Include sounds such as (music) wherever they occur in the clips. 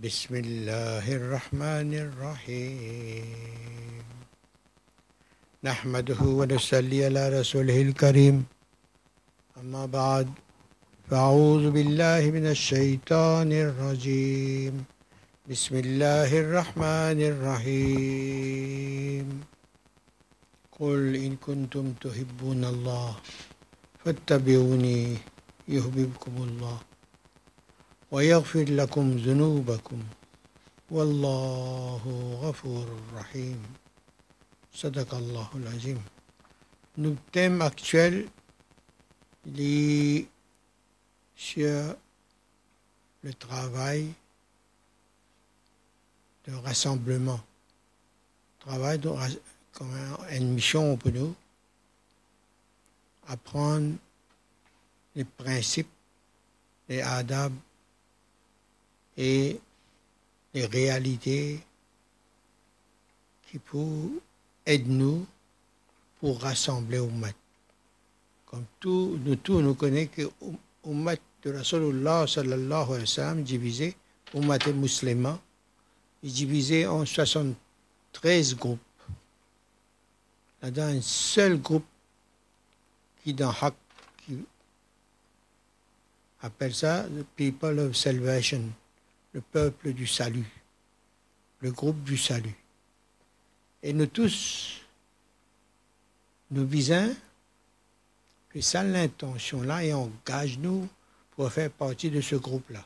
بسم الله الرحمن الرحيم نحمده ونصلي على رسوله الكريم أما بعد فأعوذ بالله من الشيطان الرجيم بسم الله الرحمن الرحيم قل إن كنتم تحبون الله فاتبعوني يحببكم الله ويغفر لكم ذنوبكم والله غفور رحيم صدق الله العظيم Notre thème actuel est sur le travail de rassemblement. Travail de, comme une mission pour nous. Apprendre les principes, les adab et les réalités qui peuvent aider nous pour rassembler Ummat. Comme tout, nous tous, nous connaissons que Ummat de Rasulullah sallallahu alayhi wa sallam divisé, Ummat musulman, est divisé en 73 groupes. Là-dedans, un seul groupe qui dans Haq, qui appelle ça the People of Salvation, le peuple du salut, le groupe du salut. Et nous tous, nous visons que ça l'intention là et engage-nous pour faire partie de ce groupe-là.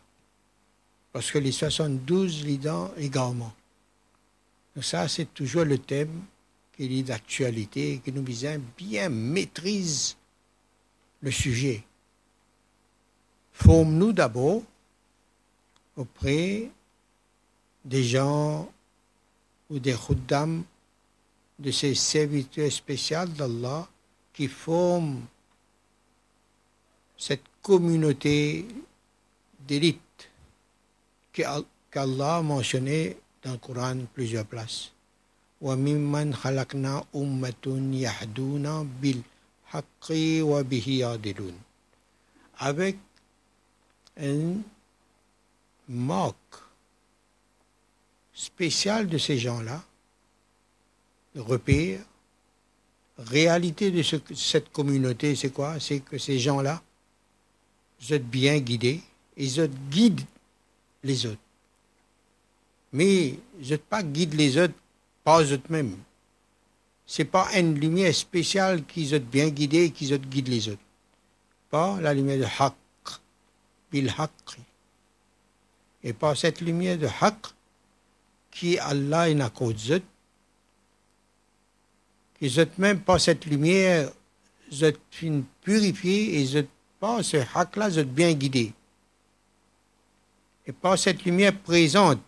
Parce que les 72 lidans également. Ça, c'est toujours le thème qui est d'actualité et que nous visons bien maîtrise le sujet. Forme-nous d'abord auprès des gens ou des khuddam de ces serviteurs spéciaux d'Allah qui forment cette communauté d'élite qu'Allah a mentionné dans le Coran plusieurs places. وَمِمَّنْ خَلَقْنَا أُمَّةٌ يَهْدُونَ بِالْحَقِّ وَبِهِ يَعْدِلُونَ Avec un marque spéciale de ces gens-là, repère, réalité de ce, cette communauté, c'est quoi? C'est que ces gens-là, ils sont bien guidés, ils guident les autres. Mais ils ne pas guident les autres par eux-mêmes. Ce n'est pas une lumière spéciale qui ont bien guidé et qui guide les autres. Pas la lumière de Haqq, bil. Et par cette lumière de Haqq qui Allah est accorde qu'ils ont même pas cette lumière, ont purifié et ont pas ce Haqq-là, ont bien guidé. Et par cette lumière présente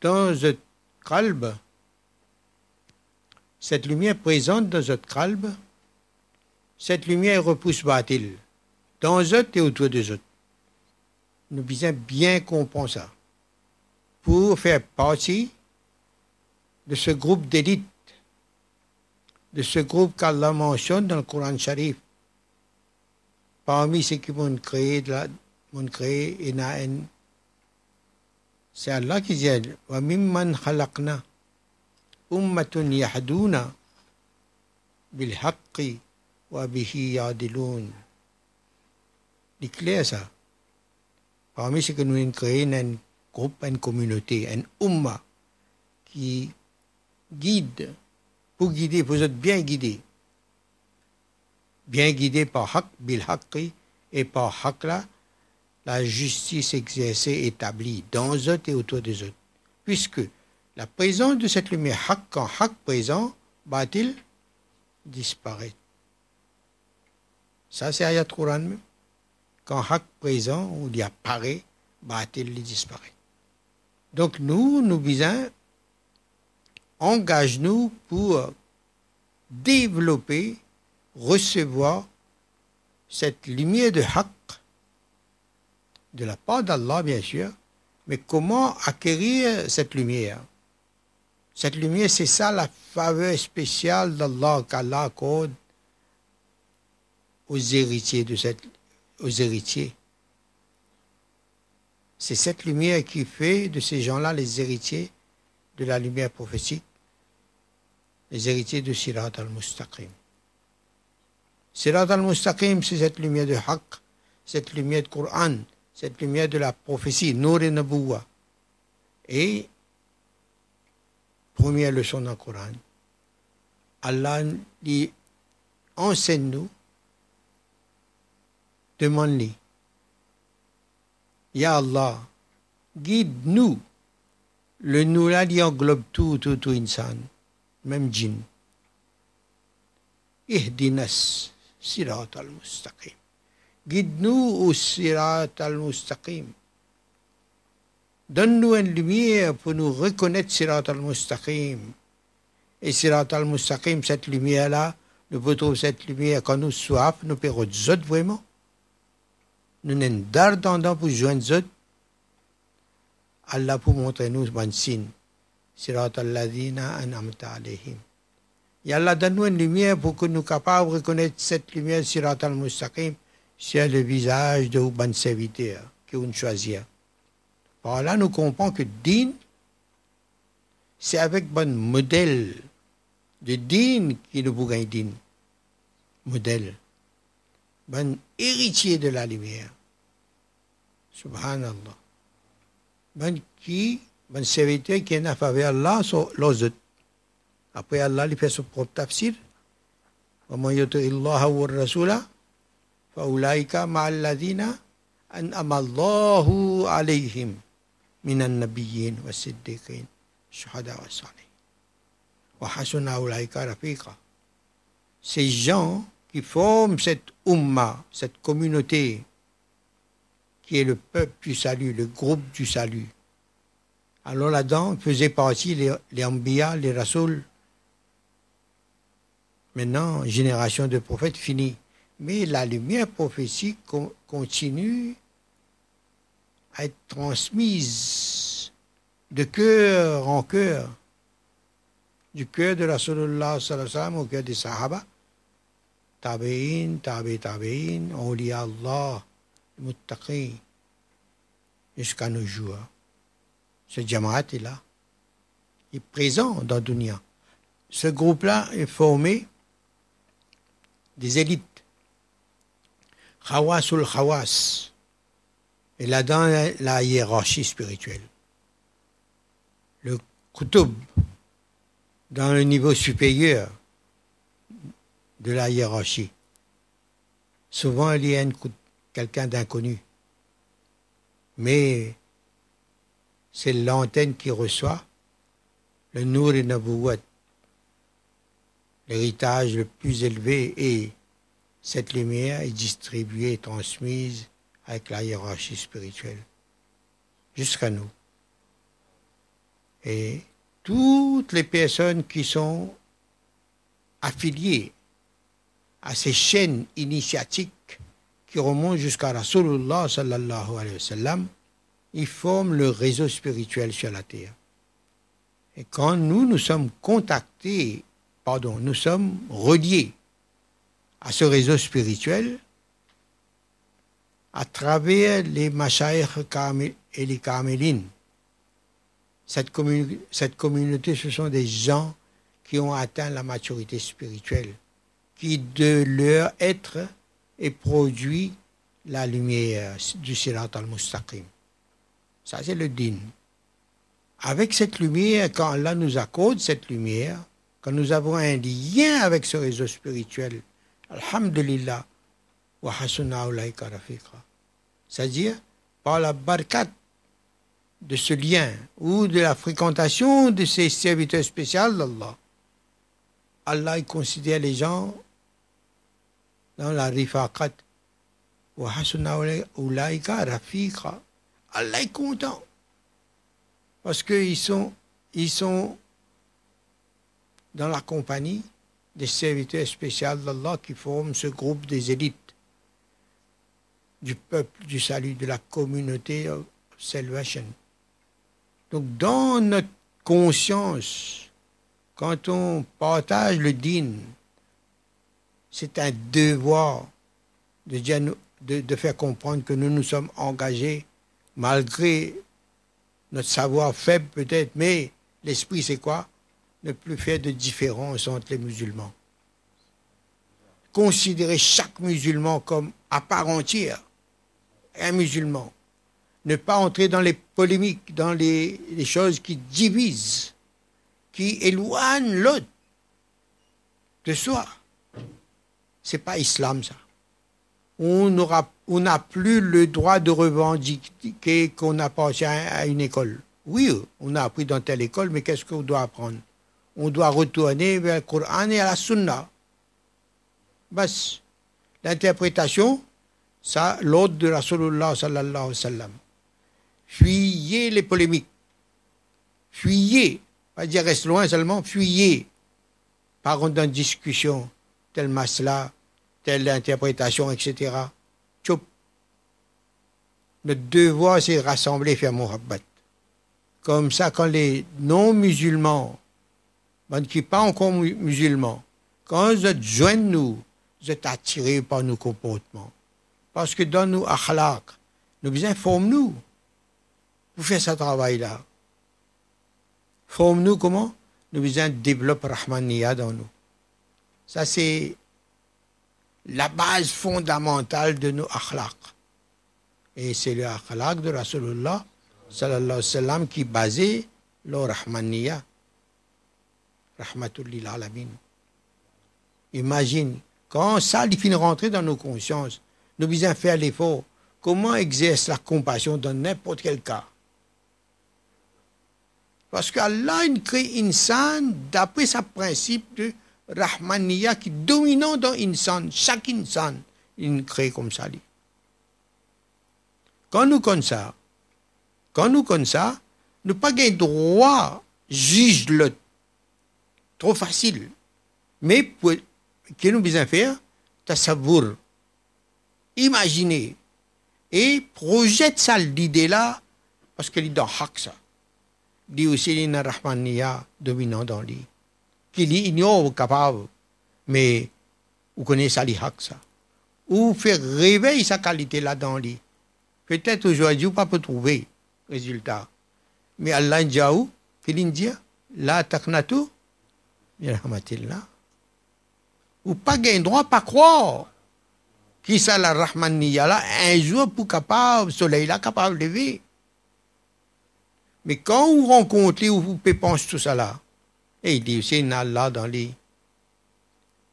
dans notre calbe, cette lumière présente dans notre calbe, cette lumière repousse Batil, dans eux et autour de autres. Nous devons bien comprendre ça pour faire partie de ce groupe d'élite, de ce groupe qu'Allah mentionne dans le Coran Sharif. Parmi ceux qui créer il y a une c'est Allah qui dit Wa mimman khalaqna ummatun yahduna bil haqqi wa bihi yadilun. C'est clair ça. Parmi ce que nous avons créé un groupe, une communauté, un umma qui guide, pour guider, pour être bien guidé. Bien guidé par haq, bil haqqi, et par haq là, la justice exercée établie dans eux et autour des autres. Puisque la présence de cette lumière haq, quand haq présent, batil disparaît. Ça, c'est ayat Quran même. Quand haq présent, on y apparaît, batil disparaît. Donc nous, nous visons, engage-nous pour développer, recevoir cette lumière de haq de la part d'Allah, bien sûr, mais comment acquérir cette lumière? Cette lumière, c'est ça la faveur spéciale d'Allah qu'Allah accorde aux héritiers de cette, aux héritiers. C'est cette lumière qui fait de ces gens-là les héritiers de la lumière prophétique, les héritiers de Sirat al-Mustaqim. Sirat al-Mustaqim, c'est cette lumière de Haqq, cette lumière de Coran, cette lumière de la prophétie, Nour et Nabuwa. Et, première leçon dans le Coran, Allah dit enseigne-nous, demande-lui. Ya Allah, guide-nous. Le nous là, englobe tout, tout, tout insan, même djinn. Ihdinas sirat al-mustaqim. Guide-nous au sirat al-mustaqim. Donne-nous une lumière pour nous reconnaître sirat al-mustaqim. Et sirat al-mustaqim, cette lumière-là, nous pouvons trouver cette lumière quand nous soif, nous pouvons zot vraiment. Nous n'avons d'ardent pour joindre. Allah pour montrer nous un signe. Sirat al-ladina an'amta alayhim. Et Allah donne-nous une lumière pour que nous soyons capables de reconnaître cette lumière sirat al-mustaqim sur le visage de bon serviteur que nous choisir. Par là, nous comprenons que din, c'est avec bon modèle de din qui nous gagne din modèle, bon héritier de la lumière. Subhanallah. Bon qui, bon serviteur qui est en faveur Allah sur l'autre. Après Allah, il fait son propre tafsir. ومن يطع الله والرسول فأولئك مع الذين أنعم الله عليهم من النبيين والصديقين الشهداء والصالحين وحسن أولئك رفيقا Ces gens qui forment cette umma, cette communauté, qui est le peuple du salut, le groupe du salut. Alors là-dedans faisaient partie les, les les Rasouls. Maintenant, génération de prophètes finie. Mais la lumière prophétique continue à être transmise de cœur en cœur, du cœur de Rasulullah au cœur des Sahaba, tabi'in, tabi tabi'in, awliya Allah, muttaqin, jusqu'à nos jours. Ce jamaat est là. Il est présent dans le dunya. Ce groupe-là est formé des élites. Khawasul Khawas. Et là-dedans, la hiérarchie spirituelle. Le Kutub, dans le niveau supérieur de la hiérarchie. Souvent, il y a quelqu'un d'inconnu. Mais c'est l'antenne qui reçoit le Nour et Nabouat, l'héritage le plus élevé et cette lumière est distribuée et transmise avec la hiérarchie spirituelle jusqu'à nous. Et toutes les personnes qui sont affiliées à ces chaînes initiatiques qui remontent jusqu'à Rasulullah sallallahu alayhi wa ils forment le réseau spirituel sur la terre. Et quand nous, nous sommes contactés, pardon, nous sommes reliés à ce réseau spirituel, à travers les Mashaïr et les Karmélines, cette communauté, ce sont des gens qui ont atteint la maturité spirituelle, qui de leur être est produit la lumière du Sirat al-Mustaqim. Ça, c'est le din. Avec cette lumière, quand Allah nous accorde cette lumière, quand nous avons un lien avec ce réseau spirituel, Alhamdulillah, wa C'est-à-dire, par la barkat de ce lien ou de la fréquentation de ces serviteurs spéciaux d'Allah, Allah considère les gens dans la rifaqat. Allah est content. Parce qu'ils sont, ils sont dans la compagnie des serviteurs spéciaux d'Allah qui forment ce groupe des élites du peuple du salut, de la communauté of salvation. Donc, dans notre conscience, quand on partage le din, c'est un devoir de, faire comprendre que nous nous sommes engagés malgré notre savoir faible peut-être, mais l'esprit c'est quoi? Ne plus faire de différence entre les musulmans. Considérer chaque musulman comme à part entière, un musulman. Ne pas entrer dans les polémiques, dans les, les choses qui divisent, qui éloignent l'autre de soi. C'est pas islam ça on n'a plus le droit de revendiquer qu'on appartient à une école. Oui, on a appris dans telle école, mais qu'est-ce qu'on doit apprendre? On doit retourner vers le Coran et à la Sunna. L'interprétation, ça, l'ordre de Rasulullah sallallahu alayhi wa sallam. Fuyez les polémiques. Fuyez. Pas dire reste loin seulement, fuyez. Par contre, dans une discussion, tel masla, telle interprétation, etc. Tchoup. Notre devoir, c'est de rassembler, faire Mohabbat. Comme ça, quand les non-musulmans, qui ne sont pas encore musulmans, quand ils joignent nous, ils sont attirés par nos comportements. Parce que dans nos akhlaq, nous besoin forme-nous pour faire ce travail-là. Forme-nous comment? Nous besoin développer Rahmaniya dans nous. Ça, c'est la base fondamentale de nos akhlaq. Et c'est le akhlaq de Rasulullah sallallahu alayhi wa qui basait le rahmaniya. Rahmatul alamin. Imagine, quand ça finit rentrer dans nos consciences, nous devons faire l'effort. Comment exerce la compassion dans n'importe quel cas? Parce qu'Allah crée insan d'après sa principe de Rahmaniya qui est dominant dans insan, chaque insan, il crée comme ça. Quand nous comme ça, quand nous comme ça, nous pas le droit juge le trop facile. Mais pour, que nous besoin faire, savour, imaginer et projette ça l'idée là parce qu'elle est dans haq ça. Dit aussi il rahmaniya dominant dans lui qu'il ignore capable, mais vous connaissez ça, ça. Ou faire réveiller sa qualité là-dedans. Peut-être aujourd'hui, vous ne pouvez pas trouver résultat. Mais Allah Qu'il dit, la taknatu, là. Ou pas gain droit, pas croire. Qui ça la Rahmaniya là, un jour pour capable, le soleil là, capable de lever. Mais quand vous rencontrez ou vous pensez tout ça là, et il dit aussi Allah dans les.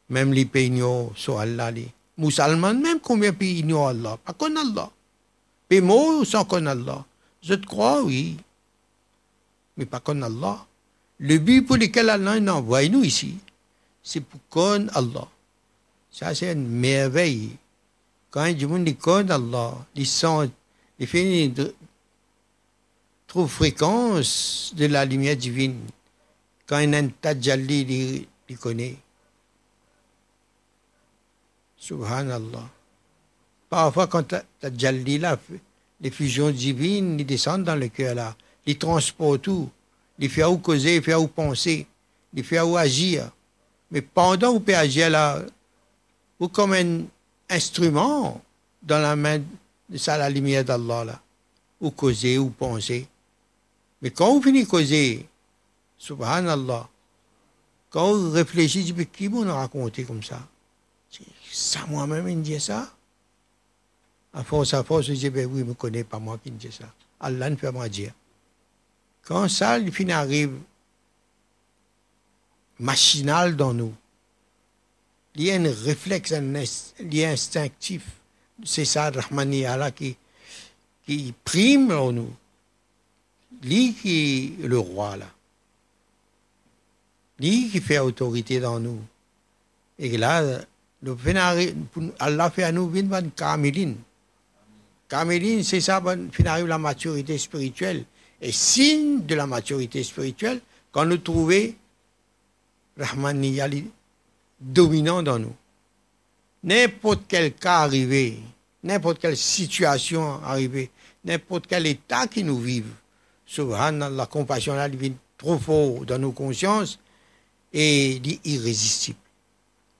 Même les pays sur Allah. Les musulmans, même combien de pays ignorent Allah Pas qu'on Allah. Mais moi, sans qu'on Allah. Je te crois, oui. Mais pas qu'on Allah. Le but pour lequel Allah nous envoie nous ici, c'est pour qu'on Allah. Ça, c'est une merveille. Quand il dit qu'on Allah, ils sont, ils finissent trop fréquence de la lumière divine quand un tajalli, il connaît. Subhanallah. Parfois, quand tajalli là, les fusions divines, ils descendent dans le cœur là. Ils transportent tout. Ils font causer, ils font où penser, ils font où agir. Mais pendant vous pouvez agir là, ou comme un instrument dans la main de ça, la lumière d'Allah là. Causer, ou penser. Mais quand vous finissez causer, Subhanallah. Quand on réfléchit, je dis, qui m'a raconté comme ça? Ça moi-même, il me dit ça. À force, à force, je dis, ben oui, il ne me connaît pas moi qui me dit ça. Allah ne peut pas dire. Quand ça, il finit arrive machinal dans nous, il y a un réflexe, il y a instinctif. C'est ça, Rahmani Allah, qui, qui prime en nous. Lui qui est le roi, là lui qui fait autorité dans nous. Et là, le Allah fait à nous une Kamilin. Kamilin, c'est ça, la maturité spirituelle. Et signe de la maturité spirituelle, quand nous trouvons Rahmaniya dominant dans nous. N'importe quel cas arrivé, n'importe quelle situation arrivée, n'importe quel état qui nous vive, Subhanallah, la compassion là trop fort dans nos consciences, et irrésistible.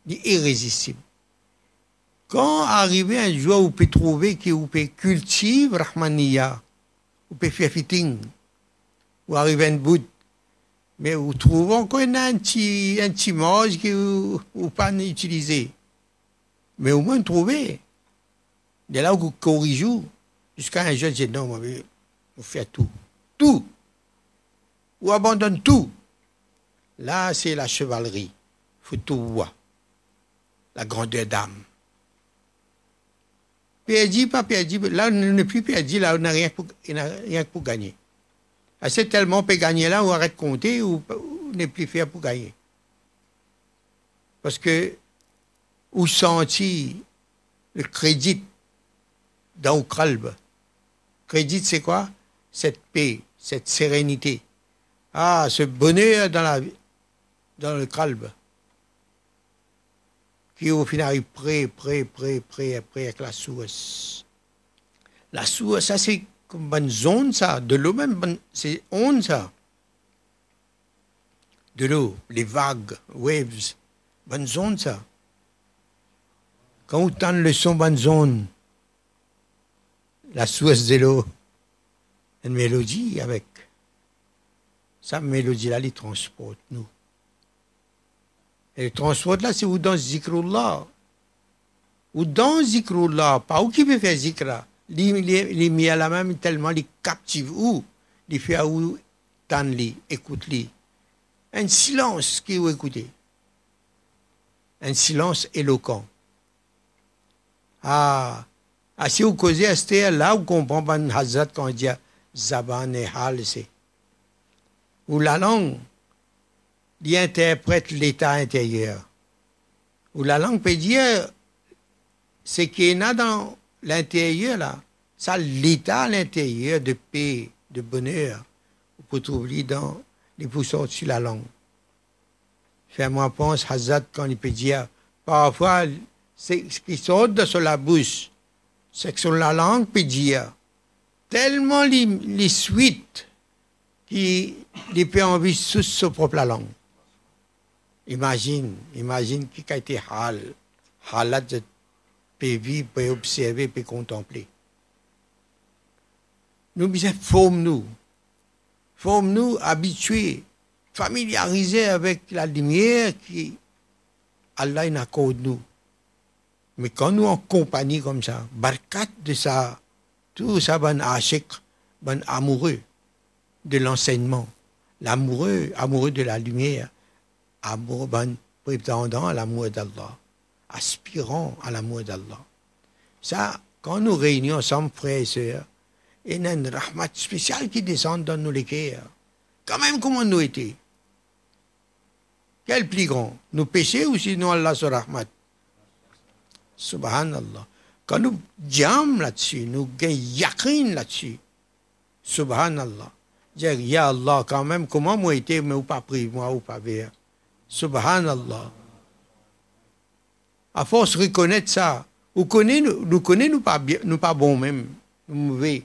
irrésistible. Quand arrive un jour où vous pouvez trouver que vous pouvez cultiver Rahmaniya vous pouvez faire fitting, ou arriver à une bout. Mais vous trouvez encore un petit, un que vous, vous pas utiliser. Mais au moins trouver. De là où vous corrigez, jusqu'à un jeune dit non, vous faites tout. Tout. Ou abandonne tout. Là, c'est la chevalerie. Voir. La grandeur d'âme. Perdu, pas perdu. Là, on n'est plus perdu. Là, on n'a rien, rien pour gagner. C'est tellement on peut gagner là, on arrête de compter ou on n'est plus fier pour gagner. Parce que, où sentir le crédit dans le calme? Crédit, c'est quoi? Cette paix, cette sérénité. Ah, ce bonheur dans, la, dans le calme. Qui au final est prêt, prêt, prêt, prêt, prêt avec la source. La source, ça c'est comme bonne zone, ça. De l'eau même, c'est onde, ça. De l'eau, les vagues, waves. Bonne zone, ça. Quand vous tendez le son bonne zone, la source de l'eau, une mélodie avec. Sa mélodie-là, elle transporte nous. Et le transporte là, c'est où dans Zikrullah. Ou dans Zikrullah, pas où qui veut faire Zikra les mis à la même tellement les captive ou les fait où? Tant les écoute les un silence qui vous écoutez un silence éloquent. Ah ah si vous causez à ce là vous comprenez pas Hazrat quand il dit zaban et hal c'est ou la langue qui interprète l'état intérieur ou la langue peut dire ce qui est dans l'intérieur, là, ça, l'état à l'intérieur de paix, de bonheur, vous pouvez trouver dans les poussons sur la langue. Fais-moi penser, Hazat, quand il peut dire, parfois, ce qui sort de sur la bouche, c'est que sur la langue peut dire, tellement les, suites qui peut envie sous sa propre langue. Imagine, imagine qui a été hal, halat de vivre, peut observer, peut contempler. Nous besoin forme-nous. Forme-nous habitués, familiarisés avec la lumière qui Allah accorde nous. Mais quand nous en compagnie comme ça, barkat de ça, tout ça, ben achik, ben amoureux de l'enseignement, l'amoureux, amoureux de la lumière, amoureux, ben prétendant à l'amour d'Allah aspirant à l'amour d'Allah. Ça, quand nous réunions ensemble, frères et sœurs, il y a une rahmat spéciale qui descend dans nos cœurs. Quand même, comment nous étions? Quel plus grand? Nous péchés ou sinon Allah se rahmat Subhanallah. Quand nous disons là-dessus, nous gagnons là-dessus. Subhanallah. Dire, Ya Allah, quand même, comment moi été, mais ou pas pris, moi ou pas ver. Subhanallah à force de reconnaître ça, nous connaissons, nous nous pas bien, nous pas bons même, nous mauvais,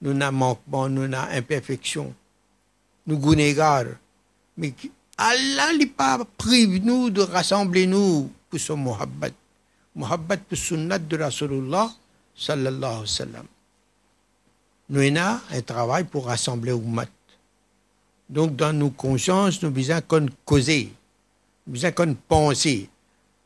nous n'avons manquement, nous n'avons imperfection, nous gounégars. Mais Allah n'a pas privé nous de rassembler nous pour son muhabbat. Muhabbat pour sunnat de Rasulullah sallallahu alayhi wa sallam. Nous avons un travail pour rassembler Ummat. Donc, dans nos consciences, nous avons qu'on causer, nous qu'on penser.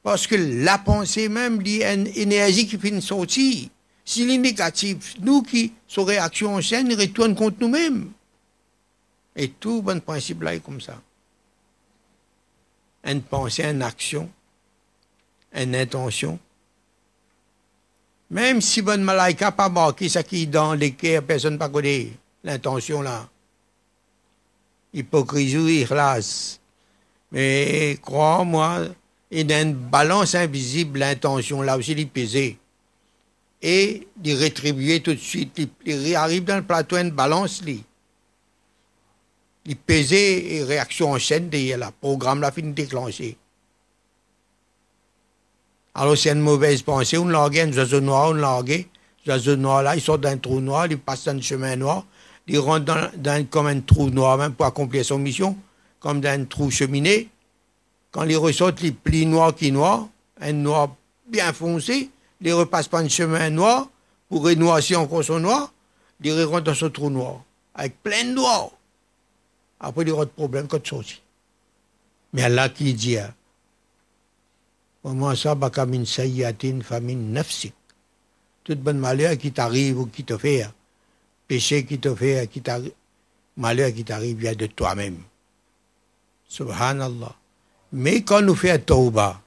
Parce que la pensée même, il y a une énergie qui finit sortir. S'il est négatif, nous qui, sur réaction en chaîne, retournent contre nous-mêmes. Et tout bon principe là est comme ça. Une pensée, une action, une intention. Même si bon malaika pas marqué ça qui dans les cœurs, personne ne pas connaît l'intention là. Hypocrisie, ikhlas. Mais crois-moi, et dans une balance invisible, l'intention là aussi, il peser. Et de rétribuer tout de suite. Il arrive dans le plateau, une balance, il, il peser et réaction en chaîne, le programme là finit déclenché. Alors, c'est une mauvaise pensée, on largue un oiseau noir, on largue. L'oiseau noir là, il sort d'un trou noir, il passe dans un chemin noir, il rentre dans, comme un trou noir, même pour accomplir son mission, comme dans un trou cheminée quand ils ressortent les plis noirs qui noient, un noir bien foncé, les repassent par un chemin noir pour renoisser encore son noir, il rentre dans ce trou noir, avec plein de noir. Après, il y aura de problème quand sorti. Mais Allah qui dit, Maman ça, bakamin sayyatin famin nafsik. Toute bonne malheur qui t'arrive ou qui te fait, péché qui te fait, qui malheur qui t'arrive vient de toi-même. Subhanallah. Mais quand nous faisons Tauba,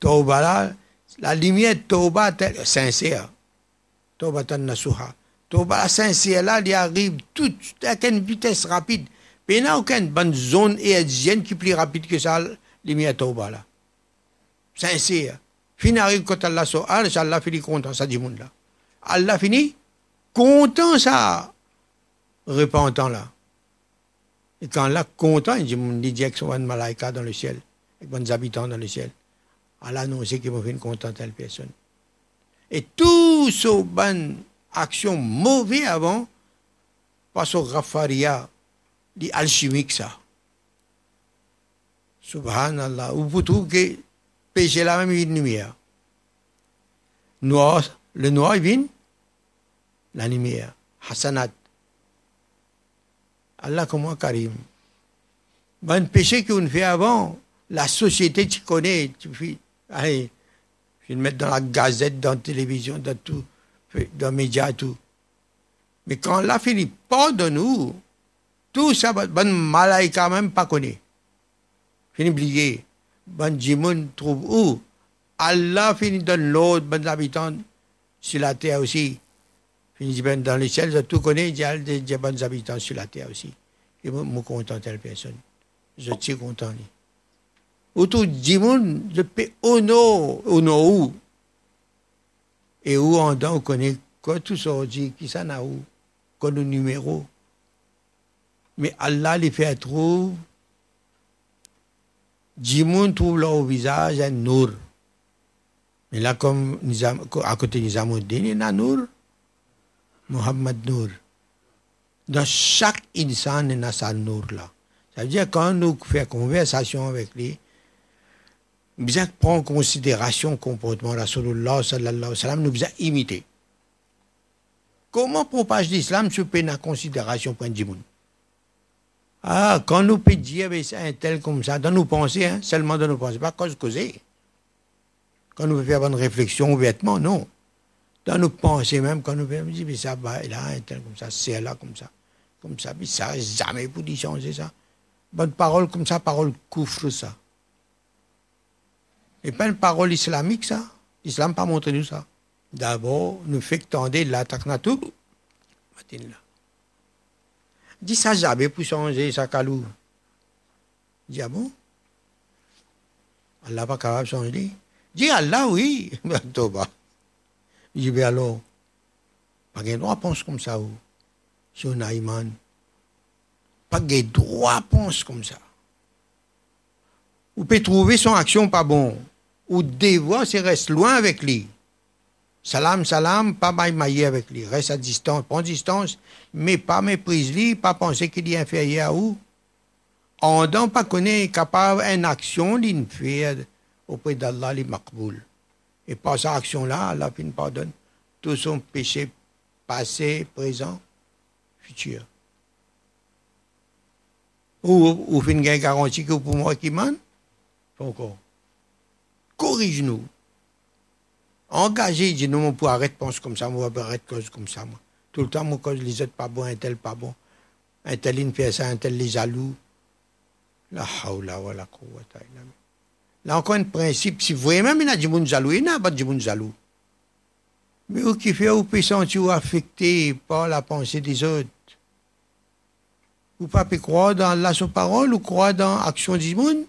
Tauba là, la lumière Tauba est sincère. Tauba nasuha. Tauba sincère là, il arrive tout à une vitesse rapide. Mais il n'y a aucune bonne zone égyptienne qui est plus rapide que ça, la lumière Tauba là. Sincère. Fini arrive quand Allah so, Allah finit content, ça dit monde là. Allah finit content ça, repentant là. Et quand Allah content, il dit, il dit qu'il y a malaïka dans le ciel, avec des habitants dans le ciel. Allah annoncé qu'il m'a fait une content telle personne. Et tout ce bonne action mauvais avant, passe au Rafaria, dit alchimique ça. Subhanallah. Ou vous trouvez que péché la même une lumière. Noir, le noir, vient, la lumière. Hassanat. Allah comment Karim. Ben, péché qu'on fait avant, la société, tu connais, tu fais, allez, je vais le mettre dans la gazette, dans la télévision, dans tout, dans les médias, tout. Mais quand Allah finit pas de nous, tout ça, ben, malaï quand même pas connu. Fini oublier. Ben, Jimoun trouve où? Allah finit dans l'autre, ben, habitants sur la terre aussi ben, dans les ciels, je tout connais, il y a des bons habitants sur la terre aussi. Et moi, je content telle personne. Je suis content. Autour du monde, je peux au nom, au où? Et où en dedans, on connaît quoi tout ça, on dit, qui ça n'a où, quoi le numéro. Mais Allah les fait trouver. Jimoun trouve leur visage un nour. Mais là, comme à côté de Nizamuddin, il y a un nour. Muhammad Nour. Dans chaque insan, il a sa là. Ça veut dire quand nous faisons conversation avec lui, nous prendre en considération le comportement de Rasulullah sallallahu alayhi wa nous besoin imiter. Comment propage l'islam se prend en considération pour un Ah, quand nous peut dire un tel comme ça, dans nos pensées, hein, seulement dans nos pensées, pas cause causer. Quand nous faisons faire une réflexion ouvertement, non dans nos pensées même, quand nous faisons, mais ça va là, un tel comme ça, c'est là comme ça, comme ça, mais ça jamais pour changer ça. Bonne parole comme ça, parole couvre ça. Et pas une parole islamique, ça. L'islam pas montré nous ça. D'abord, nous fait tendre l'attaque tout. Matin là. Dis ça jamais pour changer ça calou. Dis ah bon? Allah pas capable de changer. Dis Allah oui. (laughs) Toba. Je dis, alors, pas de droit pense comme ça, ou, sur Naïman. Pas de droit pense comme ça. Ou peut trouver son action pas bon. Ou devoir, c'est reste loin avec lui. Salam, salam, pas maille avec lui. Reste à distance, prends distance, mais pas méprise lui, pas penser qu'il est inférieur à où. En donnant pas connaître capable une action d'une auprès d'Allah, les makboul. Et par sa action-là, Allah fin pardonne tout son péché passé, présent, futur. Ou, ou fin gain garantie que pour moi qui mène, encore. Corrige-nous. Engagez, dis nous, pour arrêter de penser comme ça, moi, arrêter de cause comme ça, moi. Tout le temps, moi, quand les autres pas bon, un tel pas bon. Un tel il fait ça, un tel les jaloux. La Là encore un principe, si vraiment il y a du monde jaloux, il n'y a pas de monde jaloux. Mais où qui fait, vous pouvez sentir affecté par la pensée des autres. Vous ne pouvez pas croire dans la parole ou croire dans l'action du monde?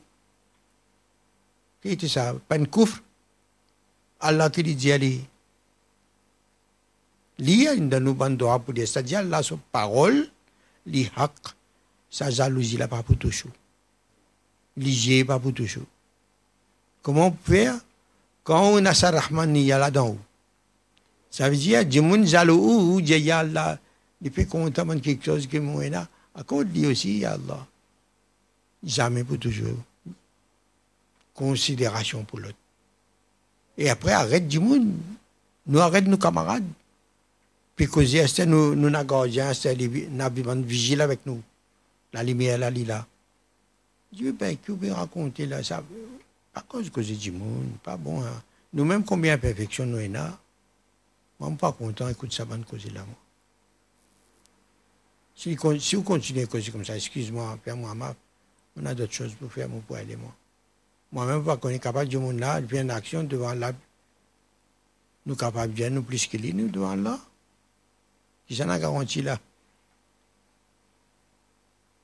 Qu'est-ce que ça? Pas une coufre. Allah qui dit allez. Lia dans nos bandes pour dire, c'est-à-dire Allah son parole, li hak, sa jalousie là pas pour toujours. Ligier pas pour toujours. Comment faire quand on a sa Rahman ni là-dedans Ça veut dire, du monde jaloux ou Dieu Allah, il fait content de quelque chose que moi là. À cause lui aussi, Allah. Jamais pour toujours. Considération pour l'autre. Et après, arrête du monde. Nous arrête nos camarades. Puis causer, c'était nous, nous, la gardien, c'était les vigile avec nous. La lumière, là, là. Je dis, ben, que vous raconter là, ça, pas cause que j'ai dit, pas bon, hein. Nous-mêmes, combien de perfection nous avons là? Moi, je pas content, écoute ça, bonne cause là, moi. Si, si vous continuez à causer comme ça, excuse-moi, Père Mohamed, on a d'autres choses pour faire, pour aller, moi. Moi-même, pas qu'on est capable de monde là, vient en action devant là. Nous capables de nous plus qu'il nous devant là. Qui s'en a garanti là.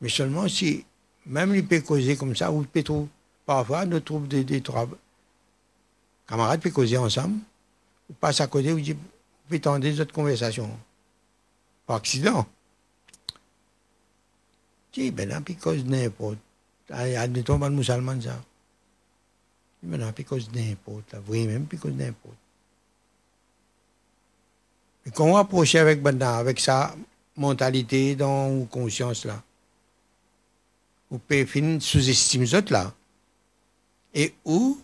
Mais seulement si, même il peut causer comme ça, ou peut trouver, parfois, nous trouvons des, des camarades peuvent causer ensemble, ou passe à côté, ou dit, vous pouvez tendre des autres conversations. Par accident. Si, ben là, puis cause n'importe. Admettons, pas le musulman, ça. Mais non, puis cause n'importe, là. Oui, même puis cause n'importe. Mais quand on approche avec Banda, avec sa mentalité dans conscience là, on peut finir sous-estimer les autres là. Et où,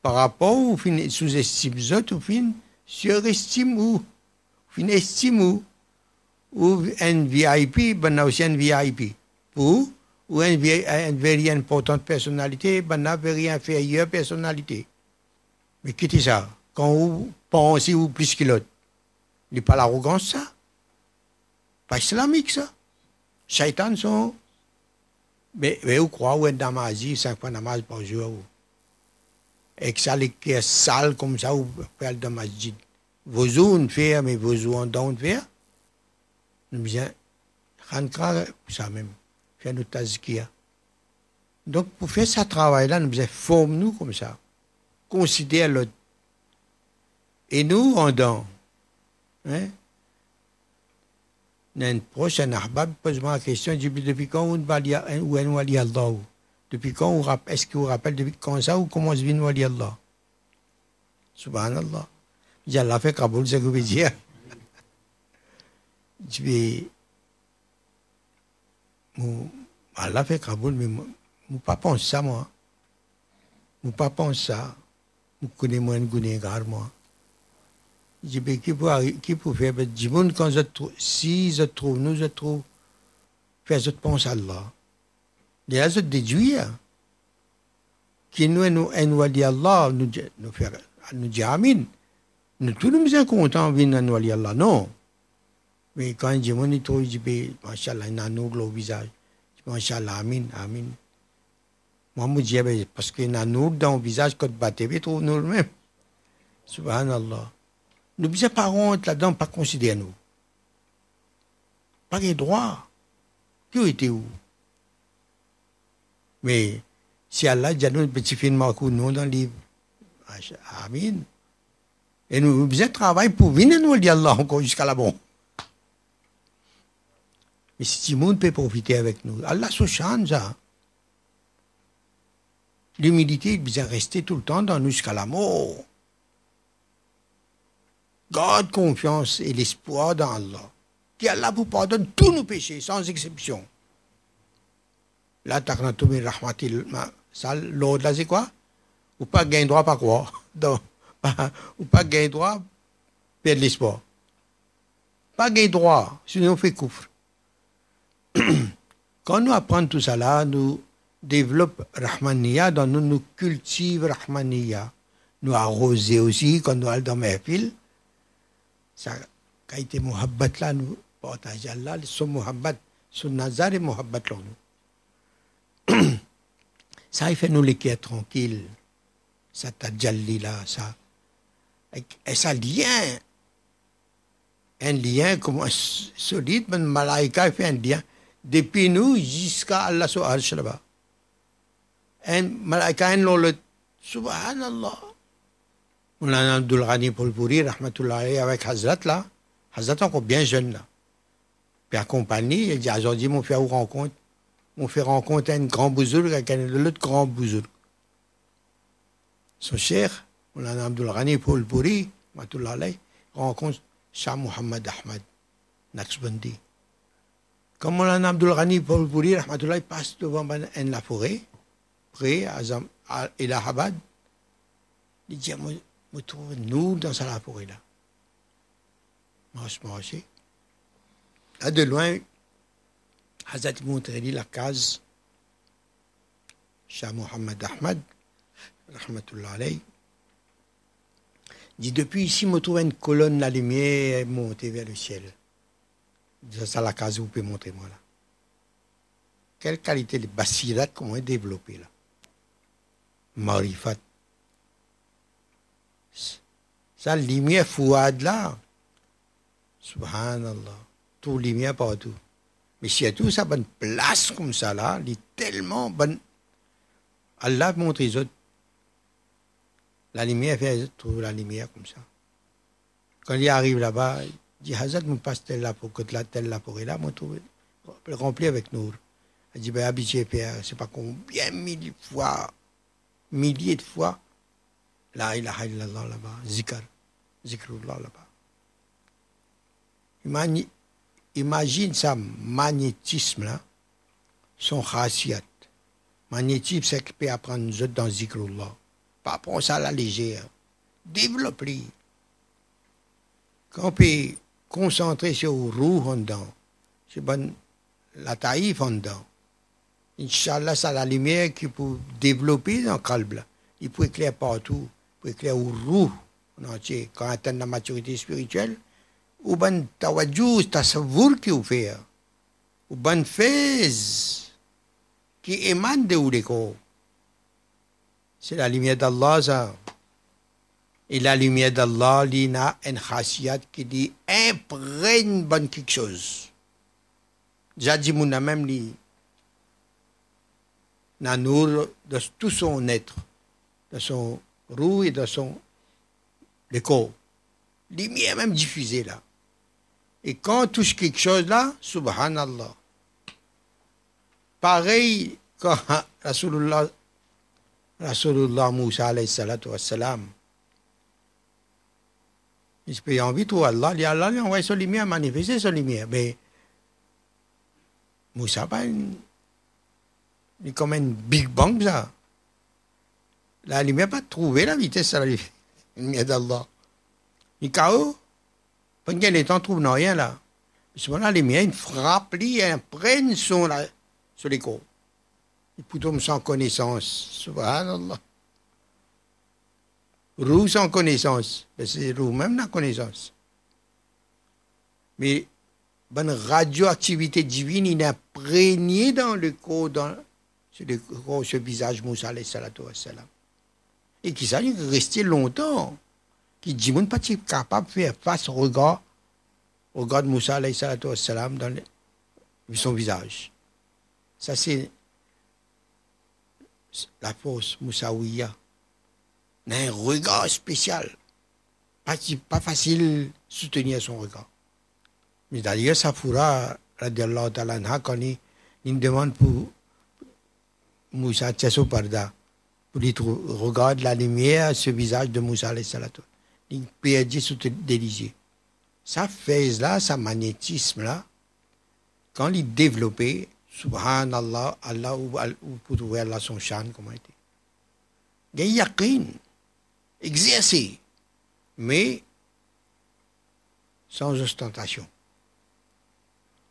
par rapport au sous-estime les autres, on finit surestime ou, on estime ou, ou un VIP, ben aussi un VIP. Ou, ou une, une very importante personnalité, ben une very inférieure personnalité. Mais qu'est-ce ça? Quand vous pensez ou plus que l'autre. N'est pas l'arrogance, ça. Pas islamique, ça. Shaitan, sont. Mais, vous croyez, dans ma vie, cinq fois namaz par jour. Que ça, les est sale comme ça, vous faites dans ma masjid. Vos zones faire, mais vos zones don't faire. Nous bien, ça même faire notre tazkia. Donc, pour faire ce travail-là, nous devons former nous comme ça. Considérer l'autre. Et nous, en dedans, hein, un prochain ahbab pose-moi la question, depuis quand on va ou un wali Allah Depuis quand est-ce qu'il vous rappelle depuis quand ça ou comment se vient wali Allah? Subhanallah. J'ai Allah fait Kaboul, que vous dire. (laughs) Je vais Allah fait Kaboul, mais je ne pas penser ça, moi. Je ne pas penser ça. Je connais moins de gare, moi. Je dis, qui peut, qui peut faire? Ben, Du monde, quand je trouve, si je trouve, nous, je trouve, faire je pense à Allah. Et là, je déduis. Hein. Qui nous, nous, nous, dit Allah, nous, faire, nous dit Amin. Nous, tous nous sommes contents venir nous, Allah. Non. Mais quand je me trouve, je dis, Masha'Allah, il a nous le visage. Masha'Allah, Amin, Amin. Moi, je dis, ben, parce qu'il y a nous dans le visage, quand tu tu trouves nous même. Subhanallah. Nous ne pas honte là-dedans, pas considérer nous. Pas les droits. Qui était où? Mais si Allah nous, petit film nous dans le livre. Amin. Et nous, nous besoin travailler pour venir nous dire Allah encore jusqu'à la bon. Mais si tout le monde peut profiter avec nous, Allah se change. Hein. L'humilité, il doit rester tout le temps dans nous jusqu'à la mort. Garde confiance et l'espoir dans Allah. Qui Allah vous pardonne tous nos péchés, sans exception. Là, ta'knatoumi rahmatil l'autre là, c'est quoi? Ou pas gagner droit par quoi? (laughs) (laughs) ou pas gagner droit, perdre l'espoir. Pas gagner droit, sinon on fait couvre. (clears throat) Quand nous apprenons tout ça là, nous développons Rahmaniya, dans nous, nous cultivons Rahmaniya. Nous arroser aussi quand nous allons dans mes fils. Ça, quand il muhabbat là, nous partageons Allah, son muhabbat, son nazar et muhabbat là. Nous. Ça, il fait nous les tranquilles. Ça tajalli là, ça. Et ça lien, un lien comme solide, mais malaïka fait un lien depuis nous jusqu'à Allah sur Arsh là-bas. Un malaïka, un le subhanallah. On a Abdul Ghani Polpouri, rahmatullah avec Hazrat là. Hazrat encore bien jeune là. Puis accompagné, il dit, aujourd'hui, mon frère, rencontre, on fait rencontrer un grand bouzour avec un autre grand bouzour. Son cher, on a Abdul Ghani Polpouri, rahmatullah rencontre Shah Muhammad Ahmad, Naqshbandi. Comme on a Abdul Ghani Polpouri, rahmatullah, passe devant la forêt, près à Allahabad. Il dit, me trouve nous dans la forêt là. Moi, je Là, de loin, Hazrat montrait la case. Shah Mohammed Ahmad, rahmatullah alayhi, dit Depuis ici, me trouve une colonne, la lumière est montée vers le ciel. Ça la case, vous pouvez montrer moi là. Quelle qualité de basirat, comment est développée là Marifat. Ça, lumière fouad là. Subhanallah. Tout lumière partout. Mais s'il y a tout ça, bonne place comme ça là, il est tellement bonne. Allah montre les autres. La lumière fait trouve la lumière comme ça. Quand il arrive là-bas, il dit Hazard, me passe telle là pour que telle là pour là, moi trouve rempli avec nous. Il dit ben habitué père, c'est pas combien mille fois, milliers de fois, la ilaha illallah là-bas, zikr, zikrullah là-bas. Imagine ça, magnétisme son khasiyat. Magnétisme, c'est qu'il peut apprendre nous autres dans zikrullah. Pas prendre ça à la légère. Développer. Quand on peut concentrer sur le roux en c'est bon, la taïf en dedans. Inch'Allah, c'est la lumière qui peut développer dans le calme. Il peut éclairer partout. Il peut éclairer au roux en entier. Quand on atteint la maturité spirituelle, qui vous fait. Ou ben fez qui émane de où les c'est la lumière d'Allah, ça. Et la lumière d'Allah, il a une khasiyat qui dit imprègne bonne quelque chose. Jadi même li Nanour de tout son être, de son roux et de son corps. Lumière même diffusée là. Et quand on touche quelque chose là, subhanallah. Pareil quand (laughs) Rasulullah Rasulullah Moussa alayhi salatu wassalam. Il peut envie tout Allah, il Allah lui envoie son lumière, manifester son lumière. Mais Moussa pas une, il est comme un Big Bang ça. La lumière pas trouvé la vitesse la lumière d'Allah. Il chaos. Pendant quel temps trouve rien là. Ce moment-là, la lumière, il frappe, il imprègne son, là, sur les. Il tomber sans connaissance. Subhanallah. Roux sans connaissance. Ben, c'est roux même la connaissance. Mais bonne radioactivité divine, il est imprégné dans le corps, dans le corps, ce visage Moussa salam. Et qui ça, il resté longtemps. Qui dit, mon pas capable de faire face au regard, au regard de Moussa salam dans son visage. Ça, c'est la force Moussaouia, n'a un regard spécial. Pas, pas facile soutenir son regard. Mais d'ailleurs, Safoura, quand il, il demande pour Moussa Parda, pour lui regarde la lumière, ce visage de Moussa Il dire sous délizier. Sa phase là, sa magnétisme là, quand il est développé, Subhanallah, Allah ou pour trouver Allah son chan, comment était. Il y a yaqin, exercer, mais sans ostentation.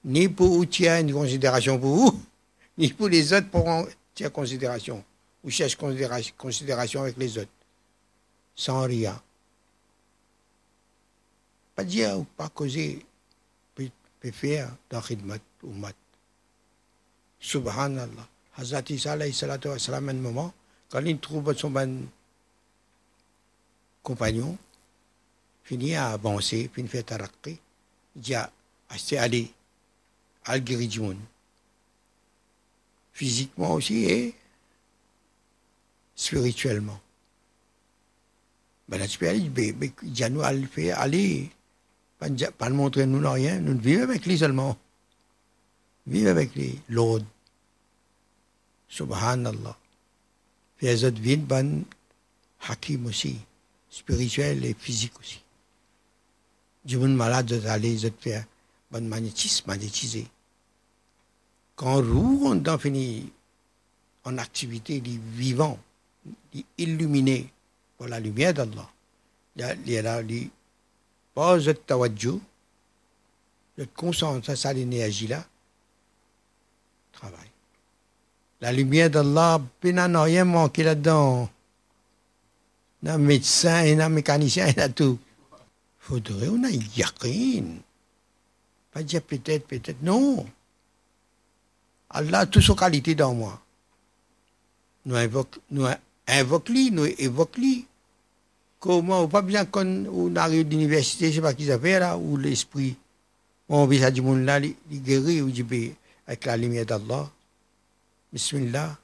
Ni pour vous tiens une considération pour vous, (laughs) ni pour les autres pour tirer considération, ou cherche considération avec les autres, sans rien. Pas causer, peut faire dans khidmat ou mat. Subhanallah. Hazrat Isa alayhi salatu wa salam, un moment, quand il trouve son bon compagnon, finit à avancer, puis il fait tarakki, il dit à à guérir Physiquement aussi et spirituellement. Ben il dit nous, allez, pas, pas le montrer nous rien, nous vivons avec lui seulement. Vivre avec l'autre. Subhanallah. Puis les autres viennent ban hakim aussi, spirituel et physique aussi. Du monde malade, d'aller, autres faire ban magnétisme, magnétisé. Quand roue, on finit en activité, il est vivant, il est illuminé par la lumière d'Allah. Il y là, il pose le tawadju, Je te concentre sur cette énergie-là. Travail. La lumière d'Allah, il n'y a rien manqué là-dedans. Il y a médecin, il y a mécanicien, il y a tout. Faudrait on a yakin. Pas dire peut-être, peut-être. Non. Allah a toutes ses qualités dans moi. Nous invoquons, nous invoquons, nous évoquons. Comment, pas besoin qu'on arrive à l'université, je sais pas qui ça fait là, ou l'esprit. On vit du monde là, il guérit, ou avec la lumière d'Allah. Bismillah.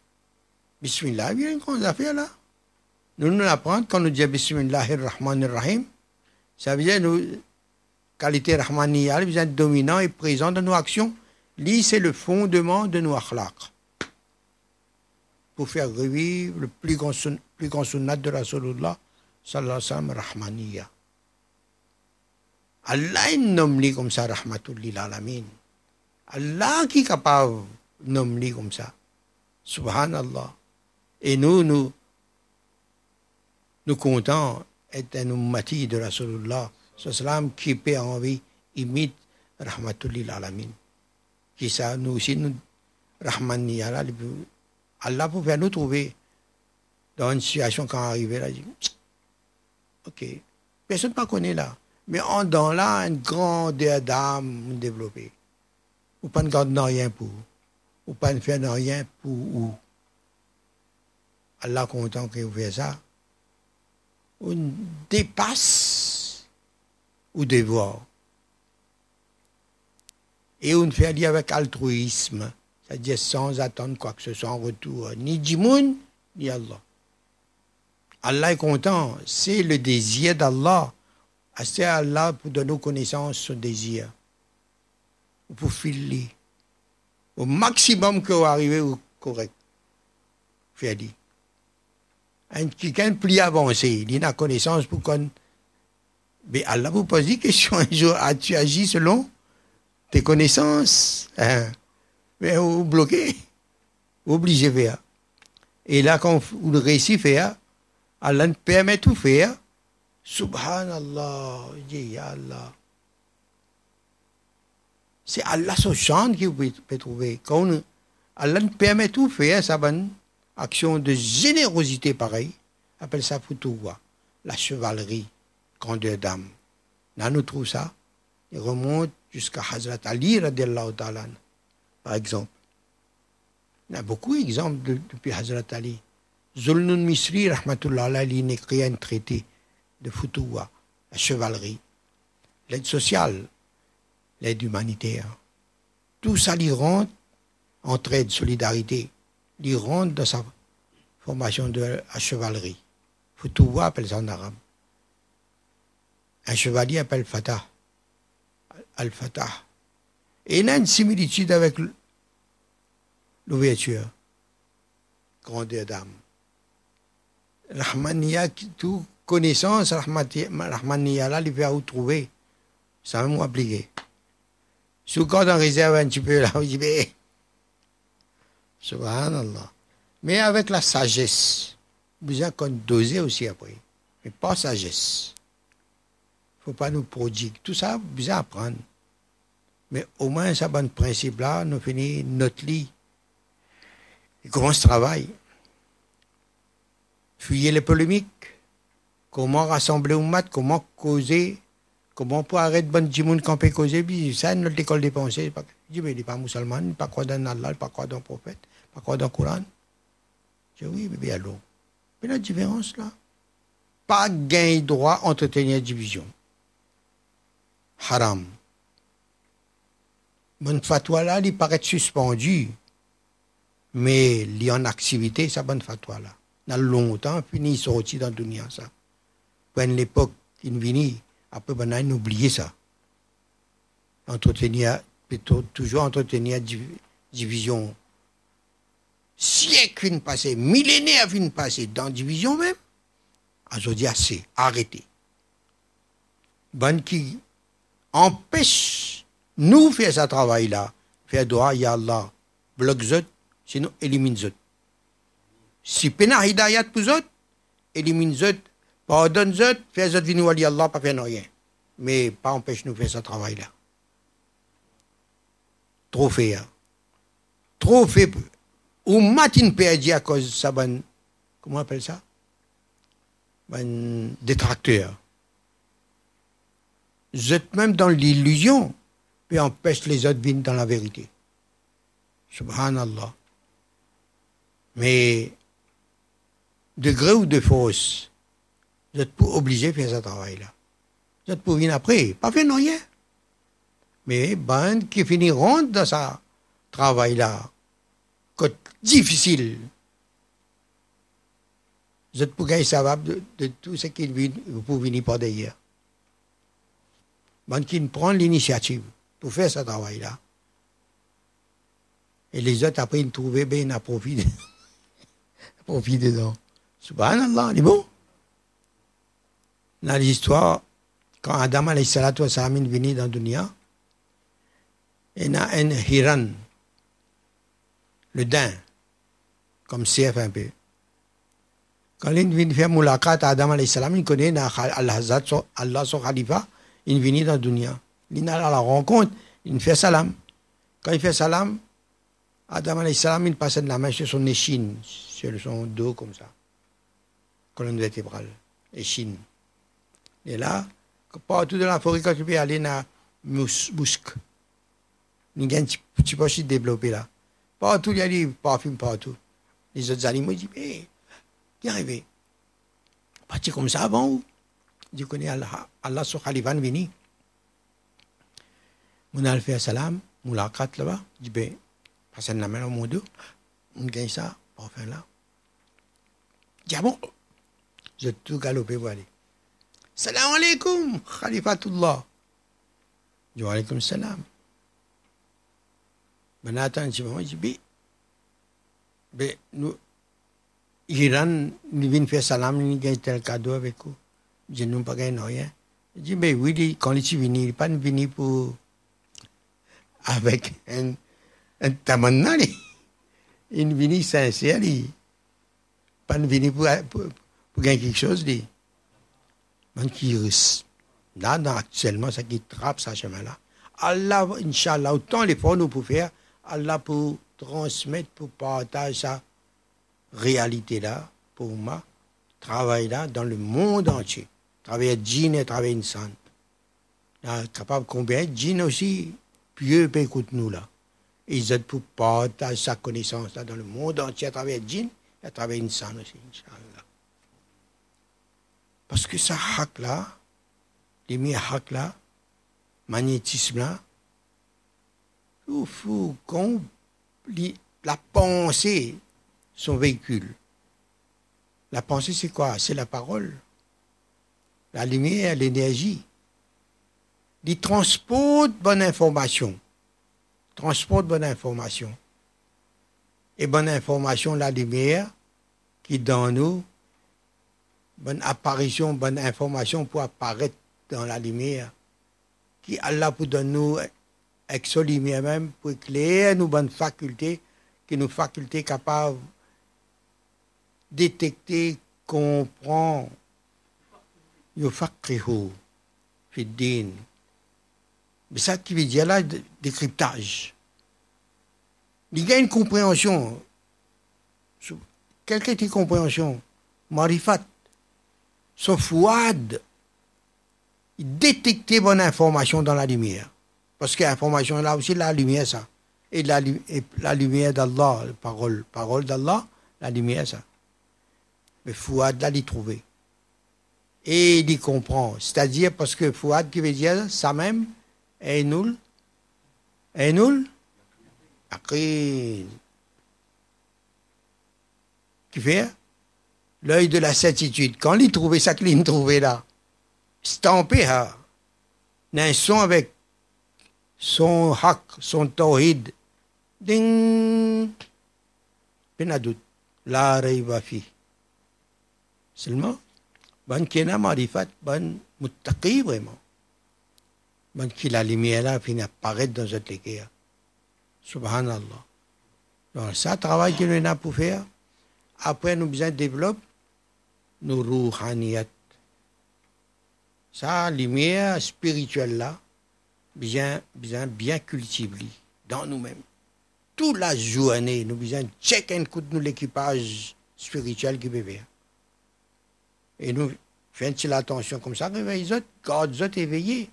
Bismillah, il y a affaire là. Nous nous apprenons quand nous disons Bismillah ar-Rahman ar-Rahim. Ça veut dire, nous, qualité Rahmaniya, vous êtes dominant et présent dans nos actions. Lui, c'est le fondement de nos akhlaq. Pour faire revivre le plus grand, plus grand sunnat de Rasulullah, sallallahu alayhi wa sallam, Rahmaniya. Allah nomme comme ça, Rahmatul lil alamin. Allah qui est capable de nommer comme ça. Subhanallah. Et nous, nous, nous comptons être un ummati de Rasulullah, sallam, qui peut envie, imite Rahmatul lil alamin. Qui ça, nous aussi, nous, Rahmani, Allah, Allah pouvait nous trouver dans une situation quand arrivé là, dit, ok, personne ne connaît là. Mais en dans là, une grande d'âme développée. Ou pas ne garde rien pour. Ou pas ne faire rien pour où. Allah content que vous faites ça. On dépasse ou dévoire. Et on fait avec altruisme, c'est-à-dire sans attendre quoi que ce soit en retour, ni monde, ni Allah. Allah est content, c'est le désir d'Allah c'est Allah pour donner connaissance son désir. Pour filer. Au maximum que vous au correct. Faire dit. Un quelqu'un plus avancé, il a connaissance pour qu'on. Mais Allah vous pose des questions un jour. As-tu agi selon tes connaissances? Hein? Mais vous bloquez. Vous obligez faire. Et là, quand vous le faire, Allah ne permet tout faire. Subhanallah, dit Allah. C'est Allah son chant que vous trouver. Quand Allah nous permet tout faire, sa bonne action de générosité pareille, appelle ça Futuwa, la chevalerie, grandeur d'âme. Là, nous trouvons ça. Il remonte jusqu'à Hazrat Ali, par exemple. Il y a beaucoup d'exemples depuis Hazrat Ali. Zulnun Misri, rahmatullah, il écrit un traité de Futuwa, la chevalerie, l'aide sociale, l'aide humanitaire. Tout ça rentre, entraide, solidarité, rentre dans sa formation de la chevalerie. Futuwa appelle ça arabe. Un chevalier appelle Fatah. Al-Fatah. Et il a une similitude avec l'ouverture. Grandeur d'âme. Rahmaniya, tout connaissance, Rahmaniya, là, il va où trouver. Ça va m'appliquer. Sous quand on réserve un petit peu là, je dis, Subhanallah. Mais avec la sagesse, vous avez doser aussi après. Mais pas sagesse. Il ne faut pas nous prodiguer. Tout ça, vous avez apprendre. Mais au moins, ça bon principe là, nous finissons notre lit. Et comment ce travail? Fuyez les polémiques comment rassembler un mat, comment causer, comment pour arrêter bonne quand peut causer, ça, notre école des pensées, je dis, mais il n'est pas musulman, il n'est pas croire dans Allah, il n'est pas croire dans le prophète, il n'est pas croire dans le Coran. Je dis, oui, mais bien alors. Mais la différence là, pas gain droit entretenir division. Haram. Bonne fatwa là, il paraît suspendu, mais il y en activité, ça bonne fatwa là. Longtemps, fini sorti dans dunia ça quand l'époque vini, après, ben, on a oublié ça. Entretenir, plutôt, toujours entretenir division. Siècle une passé, millénaire une passé, dans division même. Aujourd'hui, assez, arrêtez. Ben qui empêche nous faire ce travail-là, faire droit, ya Allah, bloque zot, sinon élimine zot. Si pena hidayat pour zot, élimine zot, Pardonne-eux, fais-eux venir à Allah, pas faire rien. Mais pas empêche nous faire ce travail-là. trop fait. hein. Trop fait. Ou matin perdu à cause de ça, ben, comment on appelle ça? Ben, détracteur. Êtes même dans l'illusion, puis empêche les autres de dans la vérité. Subhanallah. Mais, de gré ou de force, vous êtes obligé de faire ce travail-là. Vous êtes pour venir après, pas faire rien. Mais, ben, qui finiront dans ce travail-là, que difficile. Vous êtes pour gagner savable de, de tout ce qui vient, pour venir par derrière. Ben, qui prend l'initiative pour faire ce travail-là. Et les autres, après, ils trouvaient bien profit (laughs) dedans. Subhanallah, c'est bon. Dans l'histoire, quand Adam alayhi salatu wa salam est venu dans dunya, il a un hiran, le daim, comme CF un peu. Quand il vient faire moulakat à Adam alayhi salam, il connaît Allah, son khalifa, il vient dans dunya. Il a la rencontre, il fait salam. Quand il fait salam, Adam alayhi salam, il la main sur son échine, sur son dos comme ça. Colonne vertébrale, échine. Et là, partout dans la forêt, quand tu peux aller dans Mousk, il y a un petit peu de développé là. Partout, il y a des parfums partout. Les autres animaux, disent, mais, qui est arrivé? Parti comme ça avant ou? Je connais Allah, Allah sur vini. On a fait salam, moulakat là-bas. Je dis, ben, la on gagne ça, parfum là. Je ah bon? J'ai tout galopé pour aller. Salam alaikum, Khalifatullah. Je dis, alaikum salam. Ben attends, je me dis, ben, nous, Iran, nous venons faire salam, nous gagnons tel cadeau avec vous. Je n'ai pas gagné rien. Je dis, ben oui, quand il est venu, pas venu pour, avec un, un tamanna, il est venu sincère, pas venu pour, pour, pour gagner quelque chose, lui. Man qui. Là, dans, actuellement, ça qui trappe ce chemin-là. Allah, Inch'Allah, autant l'effort nous pouvons faire, Allah pour transmettre, pour partager sa réalité-là, pour moi, travail-là, dans le monde entier. Travailler djinn et travailler insan. Là, capable combien? Djinn aussi, pieux, peut écouter nous là. Ils aident pour partager sa connaissance là, dans le monde entier à travers djinn et à travers insan aussi, Inch'Allah. Parce que ça hack là, les hack là, magnétisme là, il faut qu'on la pensée, son véhicule. La pensée, c'est quoi? C'est la parole, la lumière, l'énergie. Il transporte bonne information. Transporte bonne information. Et bonne information, la lumière, qui dans nous, bonne apparition, bonne information pour apparaître dans la lumière. Qui Allah pour donner nous avec sa lumière même pour éclairer nos bonnes facultés, qui nos facultés capables de détecter, comprendre, yufaqihu fi. Mais ça qui veut dire là, décryptage. Il y a une compréhension. Quelle est une compréhension? Marifat. Son fouad, il détectait bonne information dans la lumière. Parce que l'information là aussi, la lumière, ça. Et la, et lumière d'Allah, la parole, d'Allah, la lumière, ça. Mais Fouad, là, il trouvé. Et il comprend. C'est-à-dire, parce que Fouad, qui veut dire ça même, est nul. Est nul. Qui fait? L'œil de la certitude. Quand il trouvait ça qu'il trouvait là, stampé, hein, son avec son hak, son tawhid. Ding! Pinadout. La rayba fi. Seulement, ban qui n'a marifat, ban muttaqi vraiment. Ban qui la lumière là finit apparaître dans cette équerre. Subhanallah. Donc, ça, travail que nous avons pour faire. Après, nous besoin développer nos rouhaniyat. Ça, lumière spirituelle là, bien, bien, bien cultivé dans nous-mêmes. Toute la journée, nous besoin check un coup de nous l'équipage spirituel qui faire. Et nous faisons l'attention comme ça, réveille les autres, garde les autres éveillés.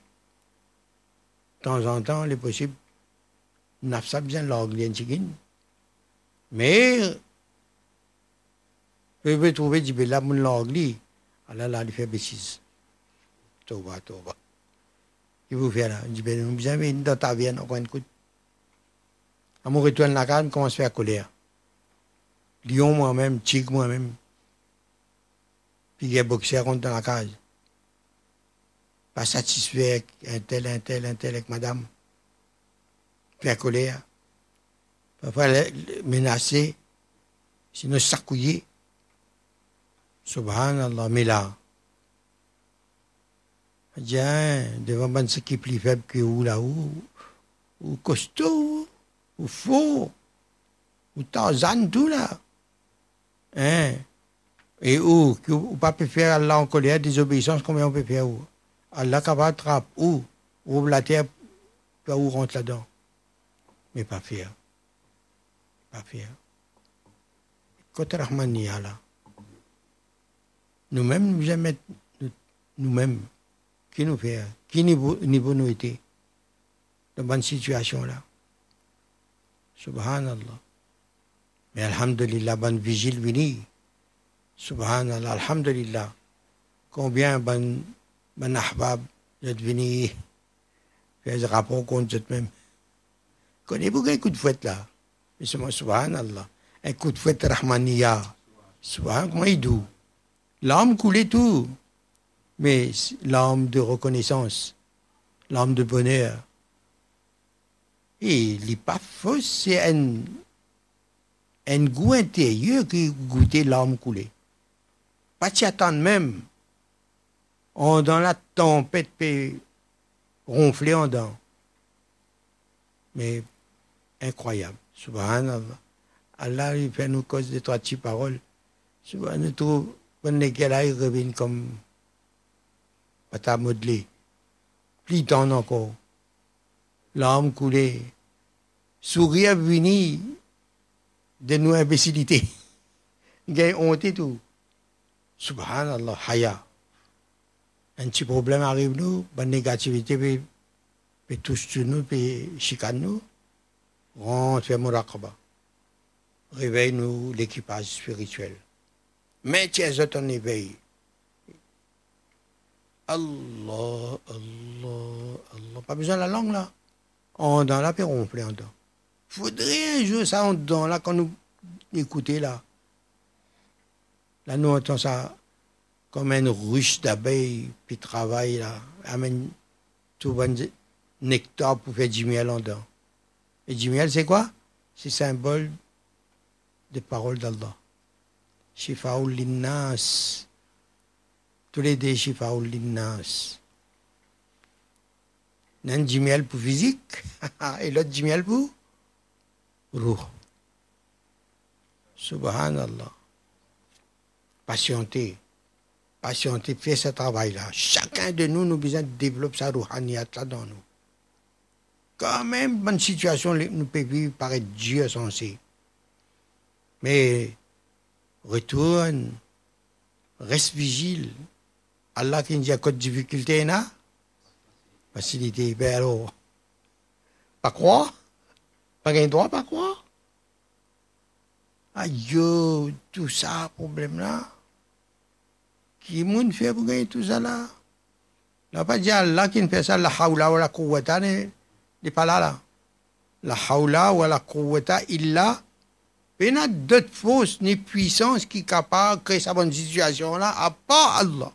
De temps en temps, il est possible, nous avons besoin de l'anglais, mais, vous pouvez trouver du bel amour l'anglais. Alors là, il fait bêtise. Toba, toba. Il vous fait là. Il dit, ben, nous avons dans ta vie, on coup. À mon retour la calme, commence à faire colère. Lion moi-même, tigre moi-même. Puis il y a boxeur contre la case. Pas satisfait avec un tel, un tel, un tel, avec madame. Faire colère. Parfois menacer, sinon s'accouiller. Subhanallah, mais là, devant un qui est plus faible que vous là-haut, ou costaud, ou faux, ou Tarzan, tout là. Hein? Et où, que vous pas peut faire Allah en colère, désobéissance, combien on peut faire où? Allah qui attraper, où? Ou la terre, où rentre là-dedans? Mais pas faire. Pas faire. Côté Rahmaniya là. Nous-mêmes, nous aimons nous-mêmes. Qui nous fait Qui niveau, niveau nous était Dans bonne situation là Subhanallah. Mais Alhamdulillah, bonne vigile vini. Subhanallah, Alhamdulillah. Combien bon, bon ahbab êtes venu faire des rapports contre eux-mêmes. Connaissez-vous un coup de fouette là? Mais c'est moi, subhanallah. Un coup de fouette rahmaniya. Subhanallah, comment il doux? L'âme coulait tout. Mais l'âme de reconnaissance, l'âme de bonheur. Et faux, c'est un, goût intérieur qui goûtait l'âme coulée. Pas t'y attendre même. On, dans la tempête, peut ronfler en dedans. Mais incroyable. Subhanallah. Allah, il fait nous cause de trois petites paroles. Subhanallah, qu'elle il revient comme pas modelé. Plus temps encore. L'âme coulée. Sourire venu de nos imbécilités. (laughs) Il a honte et tout. Subhanallah, haya. Un petit problème arrive nous, bonne négativité peut, peut toucher nous, peut chicane nous. On fait muraqaba. Réveille-nous l'équipage spirituel. Ton éveil. Allah, Allah, Allah. Pas besoin de la langue là. On dans la paix ronfler en dedans. Faudrait un jour ça en dedans là quand nous écoutez là. Là nous entendons ça comme une ruche d'abeilles qui travaille là, amène tout bon nectar pour faire du miel en dedans. Et du miel c'est quoi? C'est symbole des paroles d'Allah. Shifaul linnas. Tous les deux shifaul linnas. Un miel pour physique (laughs) et l'autre miel pour ruh. Subhanallah. Patienter. Patienter, faire ce travail-là. Chacun de nous, nous besoin de développer sa rouhaniyat là dans nous. Quand même, bonne situation, nous peut vivre par Dieu censé. Mais retourne, reste vigile. Allah qui dit à quoi de difficulté, là, facilité, ben alors, pas croire, pas un droit, pas croire. Aïe, tout ça, problème là. Qui moun fait pour gagner tout ça là? N'a pas dit Allah qui fait ça, la hawla wa la quwwata, n'est pas là là. La hawla wa la quwwata illa il n'y a d'autres forces ni puissances qui sont capables de créer sa bonne situation là, à part Allah.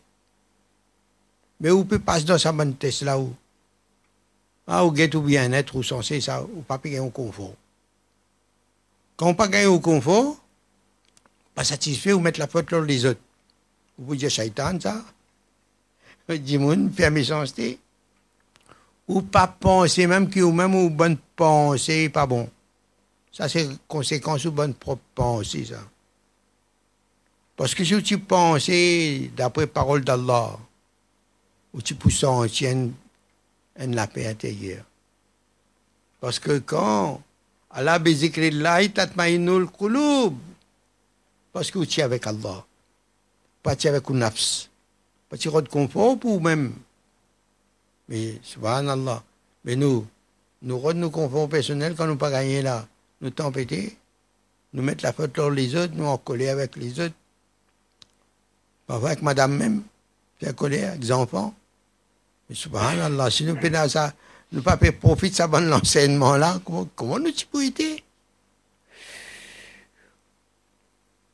Mais où peut passer dans sa bonne tête là où? Ah, ou tout bien-être, ou censé ça, ou pas payer au confort. Quand on pas gagner au confort, pas satisfait, ou mettre la faute sur les autres. Vous pouvez dire shaitan, ça? Dis moun, faire méchanceté. Ou pas penser, même que ou même ou bonne pensée, pas bon. Ça, c'est conséquence de bonne propre pensée. Parce que si tu penses d'après parole d'Allah, ou tu sentir une, la paix intérieure. Parce que quand Allah bizikrillah tatmainul qulub. Parce que tu es avec Allah. Pas tu es avec un nafs. Pas tu de confort pour même. Mais subhanallah. Mais nous, nous rendons nos conforts personnels quand nous pas gagné là. Nous t'empêter. Nous mettre la faute sur les autres, nous en coller avec les autres. Parfois avec madame même. Faire coller avec les enfants. Mais subhanallah, si nous pédons ça, nous pas profiter de ça bon l'enseignement là, comment, comment nous peux aider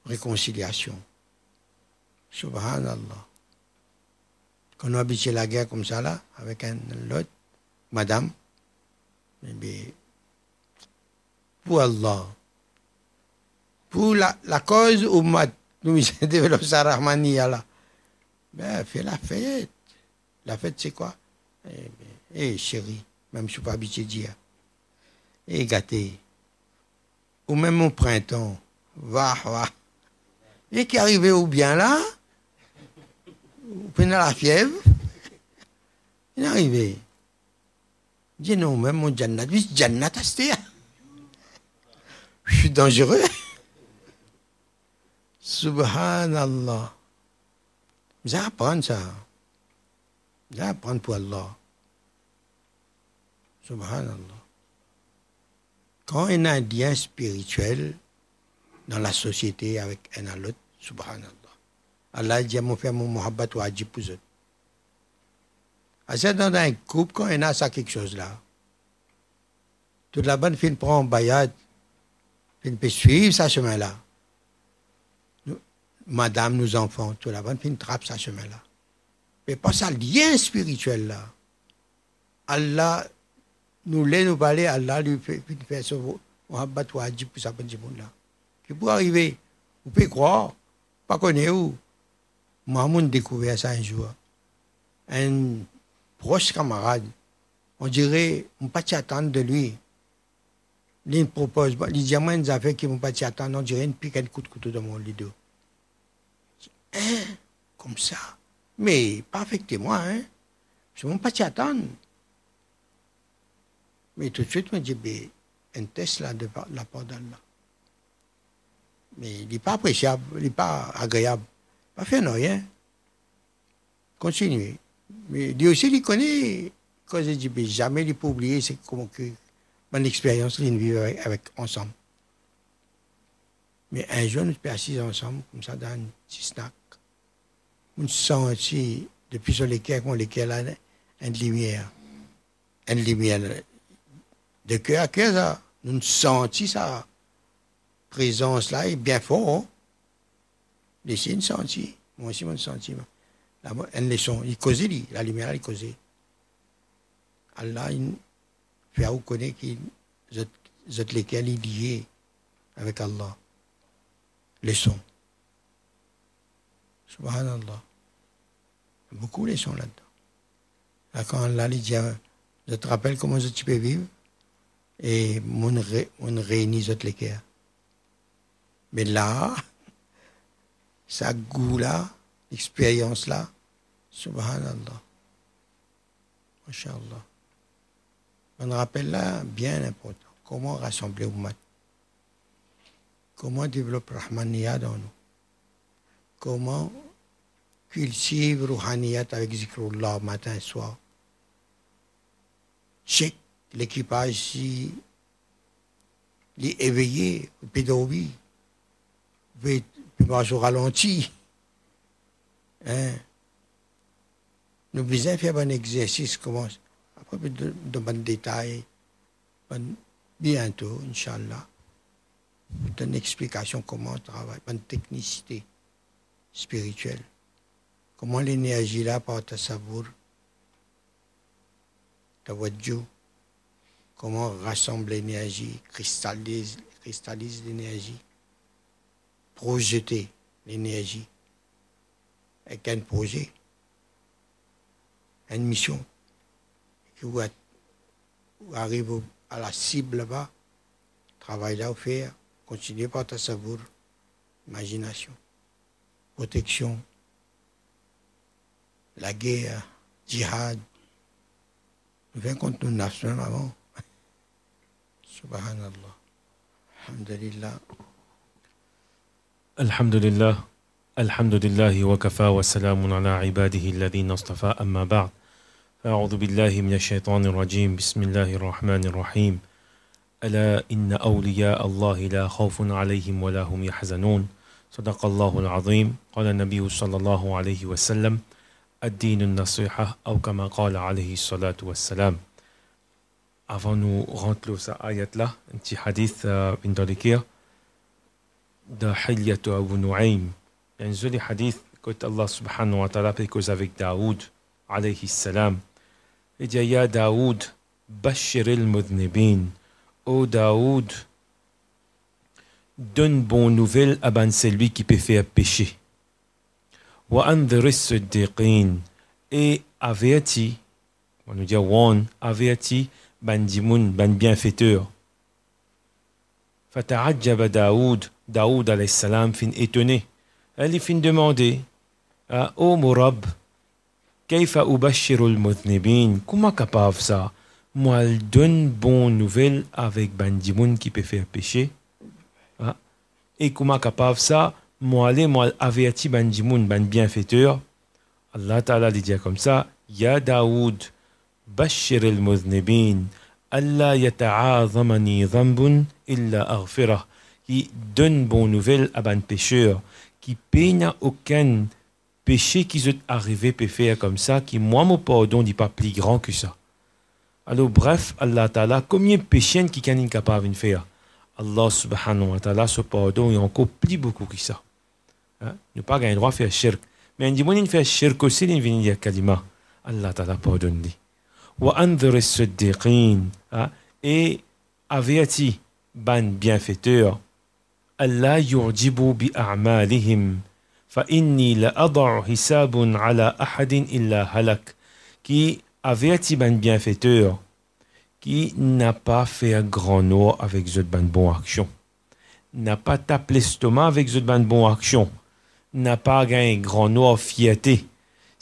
Réconciliation. Subhanallah. Quand on a la guerre comme ça là, avec un autre, madame, mais, pour Allah, pour la, la cause où nous développons ça Rahmaniya là, ben, fais la fête. La fête, c'est quoi? Eh, eh chérie, même je ne suis pas habitué de dire. Eh, gâté. Ou même au printemps. Va, va. Et qui arrivait ou bien là, ou pendant la fièvre, il est arrivé. Il dit non, même mon Jannat, oui, Jannat, c'est Je suis dangereux. Subhanallah. Vous apprendre ça. Vous apprendre pour Allah. Subhanallah. Quand un lien spirituel dans la société avec un autre, subhanallah. Allah dit à mon frère, mon muhabbat ou eux. C'est dans un couple, quand on a ça quelque chose là, toute la bonne fille prend un bayad, elle peut suivre sa chemin-là. Madame, nos enfants, la bonne fille trappe sa chemin-là. Mais pas ça lien spirituel là. Allah nous l'a nous parler, Allah lui fait, fait ce muhabbat ou ajib pour ça, là. Qui pour arriver, vous pouvez croire, pas connaître où. Mahmoud découvert ça un jour. Un proche camarade, on dirait, on ne pas attendre de lui. Il propose, il dit, moi, une affaire qui ne pas attendre, on dirait une pique, un coup de couteau dans mon lit. Hein? Comme ça. Mais pas avec moi, hein? Je ne pas attendre. Mais tout de suite, on dit, ben, un test là de la part d'Allah. Mais il n'est pas appréciable, il n'est pas agréable. Pas fait rien. Continuez. Mais lui aussi, il connaît. Quand je dis, jamais il oublier, c'est que mon expérience, il vit avec, ensemble. Mais un jour, nous sommes assis ensemble, comme ça, dans un petit snack. On sent aussi, depuis sur lesquels, on lesquels une lumière. Une lumière de cœur à cœur, Nous sentons ça. Présence là est bien fort. Hein? Une senti. Moi aussi, mon sentiment. Là, une leçon. Il la lumière, il causait. Allah, il fait reconnaître qu'il êtes lesquels il avec Allah. Leçon. Subhanallah. Beaucoup de leçons là-dedans. Là, quand Allah dit, je te rappelle comment tu peux vivre, et on, ré, on réunit les cœurs. Mais là, (laughs) ça goût là, l'expérience là, subhanallah. Masha'Allah. On rappelle là bien important. Comment rassembler Ummah Comment développer Rahmaniyat dans nous Comment cultiver Rouhaniyat avec Zikrullah matin et soir Check l'équipage si les éveillé, pédophiles, puis marcher au ralenti. Hein? Nous besoin faire un exercice, comment, après, de, de bon détail, bientôt, Inch'Allah, une explication comment on travaille, une technicité spirituelle. Comment l'énergie là, par ta savour, ta comment rassembler l'énergie, cristallise, cristallise l'énergie. Projeter l'énergie. Avec un projet, une mission, Joue arrive à la cible là-bas, travail là offert, continuez par ta savour, imagination, protection, la guerre, djihad, vin contre nos nations avant. (laughs) Subhanallah. Alhamdulillah. Alhamdulillah. Alhamdulillah wa kafa wa salamun ala ibadihi alladhina astafa amma ba'd. أعوذ بالله من الشيطان الرجيم. بسم الله الرحمن الرحيم. ألا إن أولياء الله لا خوف عليهم ولا هم يحزنون. صدق الله العظيم. قال النبي صلى الله عليه وسلم الدين النصيحة أو كما قال عليه الصلاة والسلام. Avant nous rentrer sa ayat là, un petit hadith euh, dans l'équerre de Hilyatu Abu Nu'aym. Un joli hadith que Allah subhanahu wa ta'ala cause avec Daoud alayhi salam. Il dit Ya Daoud, Bachiril Mudnibin. Ô Daoud, donne bonne nouvelle à ben celui qui peut faire péché. Wa Et averti, on nous dit Wan, averti, ben dimoun, ben bienfaiteur. Fata'ajjaba Daoud, Daoud alayhi salam fin étonné. Elle fin demandé, ah, Ô Mourab, Keifa Ubashirul Mutnibin, comment capable ça Moi, elle donne bonne nouvelle avec Bandimoun qui peut faire péché. Ah. Et comment capable ça Moi, elle moi averti Bandimoun, Ban bienfaiteur. Allah Ta'ala dit comme ça Ya Daoud, Bashirul Mutnibin, Allah yata'azamani zambun illa aghfirah. Qui donne bonne nouvelle à Ban pécheur, qui peine aucun péché qui sont arrivé peut faire comme ça, qui moi mon pardon n'est pas plus grand que ça. Alors bref, Allah Ta'ala, combien de péchés qui sont incapables de faire? Allah subhanahu wa ta'ala, ce pardon est encore plus beaucoup que ça. Hein? Nous pas gagné droit de faire shirk. Mais on dit, moi, on fait shirk aussi, on vient dire kalima. Allah ta'ala pardonne lui. Wa. Hein? Et averti, ban bienfaiteur. Allah yurjibu bi a'malihim. فإني لأضع حساب على أحد إلا هلك qui averti ban bienfaiteur qui n'a pas fait grand nom avec cette ban bonne action n'a pas tapé l'estomac avec cette ban bonne action n'a pas gagné grand nom fierté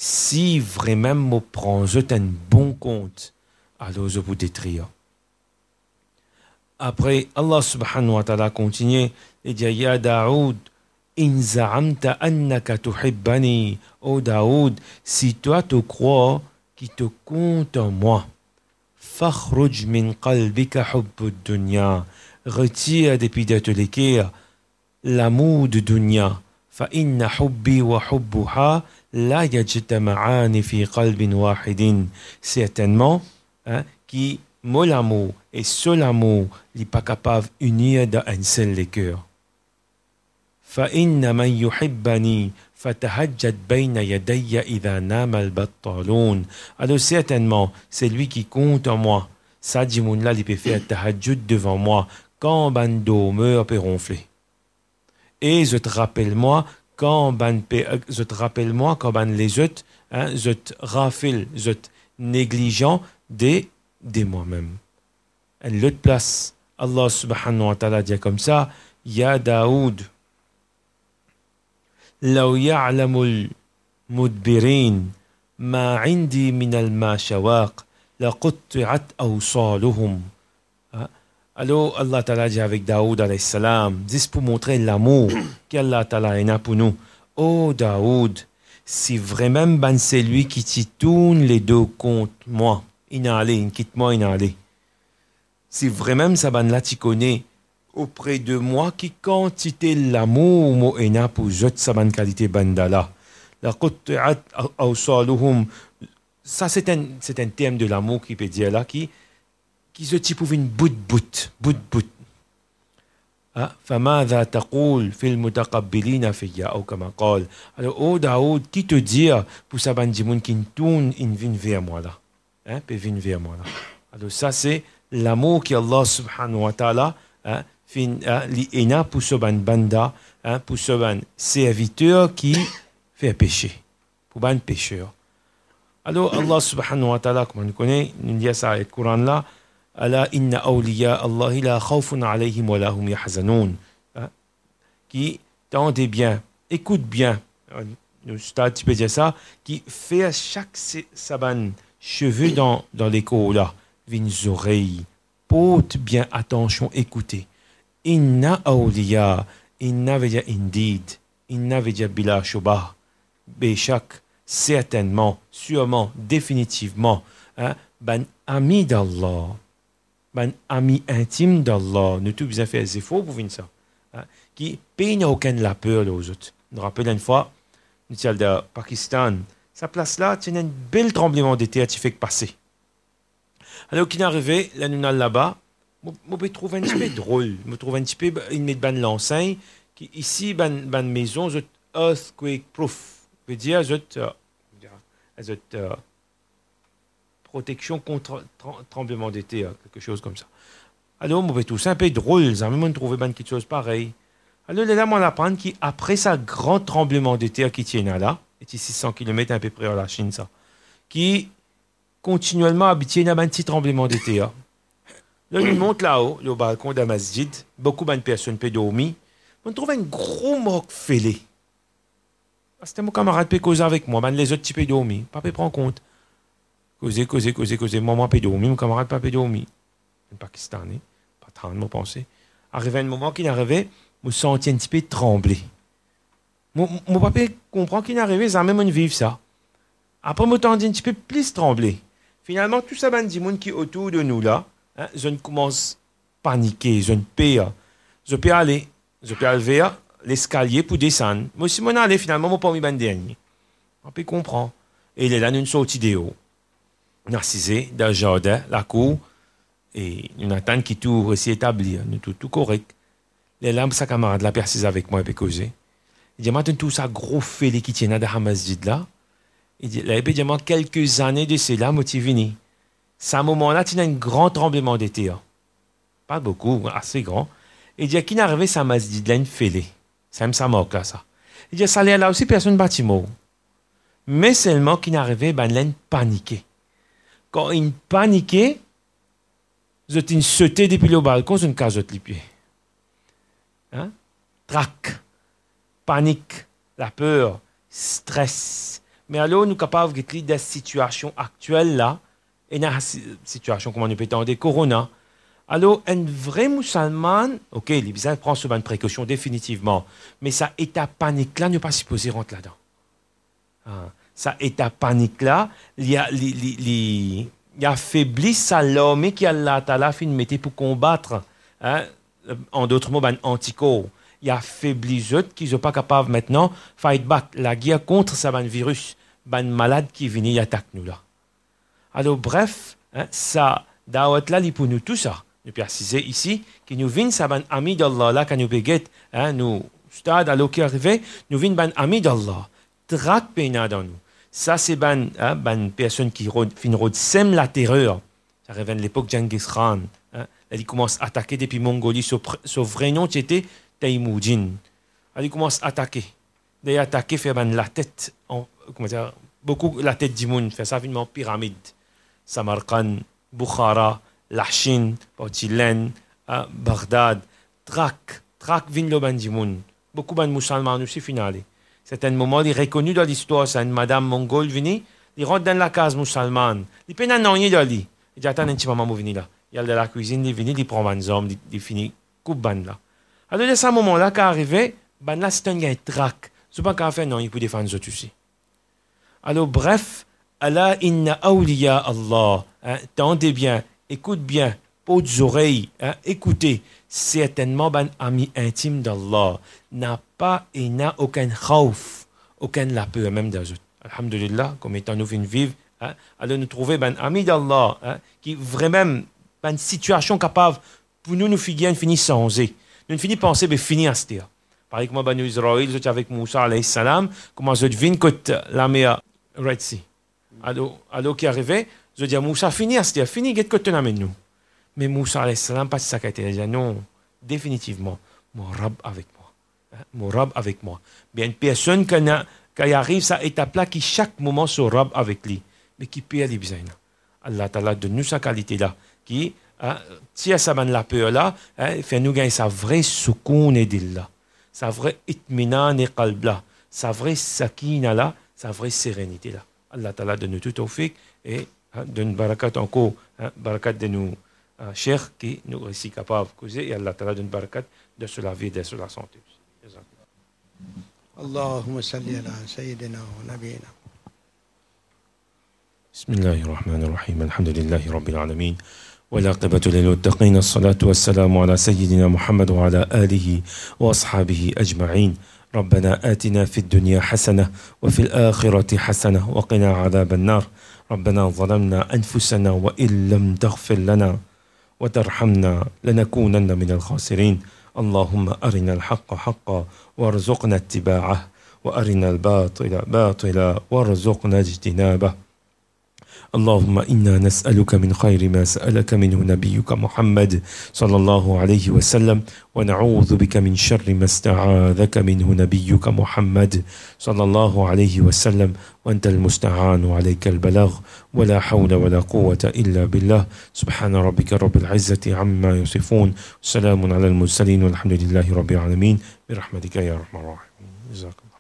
si vraiment me prend un bon compte, alors je vous détruire. Après, Allah subhanahu wa ta'ala continue et dit Ya Daoud, in za'amta annaka tuhibbani. Oh Daoud, si toi tu crois qui te compte en moi, fakhruj min qalbika hubbu dunya. Retire depuis de l'équerre l'amour de dunya. Hubbi wa hubbuha لا يجتمعان في قلب واحد certainement hein, qui mon amour et seul amour n'est pas capable d'unir dans un seul cœur فإن من يحبني فتهجد بين يدي إذا نام البطالون alors certainement c'est lui qui compte en moi ça dit mon là il peut faire tahajjud devant moi quand bando meurt peut ronfler et je te rappelle moi quand ban je te rappelle moi quand ban les autres hein, je te rafile je te négligent de, de moi-même à l'autre place Allah subhanahu wa ta'ala dit comme ça Ya Daoud لو يعلم المدبرين ما عندي من الماشواق لقطعت أوصالهم alors Allah Ta'ala dit avec Daoud alayhi salam, juste pour montrer l'amour (coughs) qu'Allah Ta'ala a pour nous. Oh Daoud, si vraiment ben c'est lui qui t'y tourne les deux contre moi, il a allé, il quitte moi, il a allé. Si vraiment ça ben là tu connais auprès de moi qui quantité l'amour mo ena pour je sa ben qualité bandala. La qut'at awsaluhum ça c'est un c'est un terme de l'amour qui peut dire là qui qui se type une bout bout bout bout فماذا تقول في المتقبلين فيا أو كما قال alors oh Daoud qui te dit pour ça ban dimoun qui tourne in vin vers moi là hein peut vin vers moi là alors ça c'est l'amour que Allah subhanahu wa ta'ala hein fin euh, li pousoban banda, hein, serviteur qui (coughs) fait péché, pour pécheur. Alors Allah subhanahu wa ta'ala, comme on connaît, nous dit ça dans le Coran là, Allah inna awliya Allah la khawfun alayhim wa lahum yahzanun. Hein, qui tendez bien, écoute bien, euh, tu peux dire ça, qui fait chaque sabane cheveux dans, dans l'écho là, vins oreilles, porte bien attention, écoutez. Inna awliya, inna veut dire indeed, inna veut dire bila shubah. Béchak, certainement, sûrement, définitivement, ben ami d'Allah, ben ami intime d'Allah, nous tous bien fait des efforts pour venir ça, hein, qui paye aucun la peur aux autres. Je rappelle une fois, nous sommes de Pakistan, sa place là, tu as un bel tremblement de terre qui fait passer. Alors qu'il est arrivé, là, nous là-bas, je me trouve un petit peu drôle. Je trouve un petit peu, il met ban l'enseigne, qui ici, ban, ban maison, earthquake proof. veut dire, c'est, euh, euh, protection contre tremblement terre, quelque chose comme ça. Alors, je me trouve un peu drôle, ça même trouvé ban quelque chose pareil. Alors, là, on apprend qu'après ça grand tremblement terre qui tient là, et 600 km à peu près à la Chine, ça, qui continuellement habitué à un petit tremblement terre. Là, nous monte là-haut, le balcon de masjid, beaucoup de personnes peuvent dormir. On trouve un gros moque fêlé. Ah, c'était mon camarade qui causer avec moi, les autres peuvent dormir. Pas peut prendre compte. Causer, causer, causer, causer. Moi, peut dormir, mon camarade peut dormir. Un Pakistanais, pas train de me penser. Arrivé un moment qu'il arrivait, je me sentais un petit peu trembler. Mon, papa comprend qu'il est arrivé, ça même vivre ça. Après, je me un petit peu plus trembler. Finalement, tout ça, ben, monde qui autour de nous là, hein, je commence à paniquer, je ne peux, je peux aller, je peux aller vers l'escalier pour descendre. Moi, si je aller, finalement, ne peux pas dernier. On peut comprendre. Et il est là, une sortie de haut. Assisé dans le jardin, la cour, et une attente qui tout établi, nous tout, tout correct. Les lampes, sa camarade, la persiste avec moi, et causer. Il dit, maintenant, tout ça gros fêlé qui tient dans Hamasjid là, il dit, là, il quelques années de cela, Motivini. C'est un moment-là, il y a un grand tremblement de terre. Pas beaucoup, assez grand. Il dit, qui n'est arrivé, ça m'a dit, là, fêlée. Ça me ça ça. Il dit, ça allait là aussi, personne ne bâtiment. Mais seulement qu'il n'est arrivé, ben, là, paniqué. Quand il paniqué, je t'ai sauté depuis le balcon, je ne casse les pieds. Hein? Trac, panique, la peur, stress, mais alors, nous sommes capables de dire des situations actuelles là, et dans la situation, comment nous peut des corona. Alors, un vrai musulman, ok, les bizarres prend souvent une précaution définitivement, mais ça état panique là, ne pas supposé rentrer là-dedans. Ah, ça état panique là, il y a, il y a affaibli ça l'homme qui a la fin de pour combattre, hein, en d'autres mots, ben, anticorps il y a faibli qui ne sont pas capables maintenant fight back la guerre contre ce virus, ban malade qui vient attaquer nous là. Alors bref, hein, ça dawat là pour nous tout ça. Nous préciser ici que nous vins ça ban ami d'Allah là quand nous béguet hein, nous stade alors qui arrivé, nous vins ban ami d'Allah. Trak pena dans nous. Ça c'est ban hein, ban personne qui fin rod sème la terreur. Ça révèle l'époque Genghis Khan. Hein, il commence à attaquer depuis Mongolie. Son vrai nom c'était Taïmoudine. Elle commence à attaquer. D'ailleurs, attaquer, faire la tête, en, comment dire, beaucoup la tête du monde, faire ça finalement pyramide. Samarkand, Bukhara, la Chine, Portilen, hein, Bagdad, Trak, Trak vin le ban du monde. Beaucoup de musulmans aussi finale. C'est un moment il est reconnu dans l'histoire, c'est une madame mongole venue, il rentre dans la case musulmane. Il peine un rien dans lui. Il dit, attends un petit moment, venir là. Il y a de la cuisine, il vient, il prend un homme, il finit, coupe ban là. Alors, à ce moment-là, quand arrivé, ben là, c'est un gars trac. C'est pas qu'à faire, non, il peut défendre les autres aussi. Alors, bref, Allah inna awliya Allah. Hein, tendez bien, écoute bien, aux oreilles, hein, écoutez. Certainement, ben ami intime d'Allah n'a pas et n'a aucun khauf, aucun la peur même des autres. Alhamdulillah, comme étant nous venons vivre, hein, alors nous trouver ben ami d'Allah, hein, qui vraiment, ben situation capable pour nous nous finir sans. Nous finissons penser, ben, fini à ce. Par exemple, Banu Israël, avec Moussa, alayhi salam, comment je devine que la mer Red Sea. Alors, alors qui arrivait, je dis à Moussa, fini à ce dire, fini, qu'est-ce que tu amènes nous? Mais Moussa, pas ça qui a dit, non, définitivement, mon rab avec moi. Hein, mon rab avec moi. Bien, une personne qui, qui arrive à cette étape-là, qui chaque moment se rab avec lui, mais qui perd les besoins. Allah Ta'ala donne-nous sa qualité-là, qui Hein? Si ça la peur là, hein, fait nous gagner sa vraie soukoun et sa vraie itminan et qalb là, sa vraie sakina là, sa vraie sérénité là. Allah Ta'ala donne tout au fait et donne barakat encore, hein, barakat de nous un cheikh qui nous aussi capable de causer et Allah Ta'ala donne barakat de sur la vie et de sur la santé. اللهم صل على سيدنا ونبينا بسم الله الرحمن الرحيم الحمد لله رب العالمين والعاقبة للمتقين الصلاة والسلام على سيدنا محمد وعلى آله وأصحابه أجمعين ربنا آتنا في الدنيا حسنة وفي الآخرة حسنة وقنا عذاب النار. ربنا ظلمنا أنفسنا وإن لم تغفر لنا وترحمنا لنكونن من الخاسرين. اللهم أرنا الحق حقا وارزقنا اتباعه وأرنا الباطل باطلا وارزقنا اجتنابه. اللهم إنا نسألك من خير ما سألك منه نبيك محمد صلى الله عليه وسلم ونعوذ بك من شر ما استعاذك منه نبيك محمد صلى الله عليه وسلم. وأنت المستعان وعليك البلاغ ولا حول ولا قوة إلا بالله. سبحان ربك رب العزة عما يصفون. سلام على المرسلين والحمد لله رب العالمين. برحمتك يا جزاك الله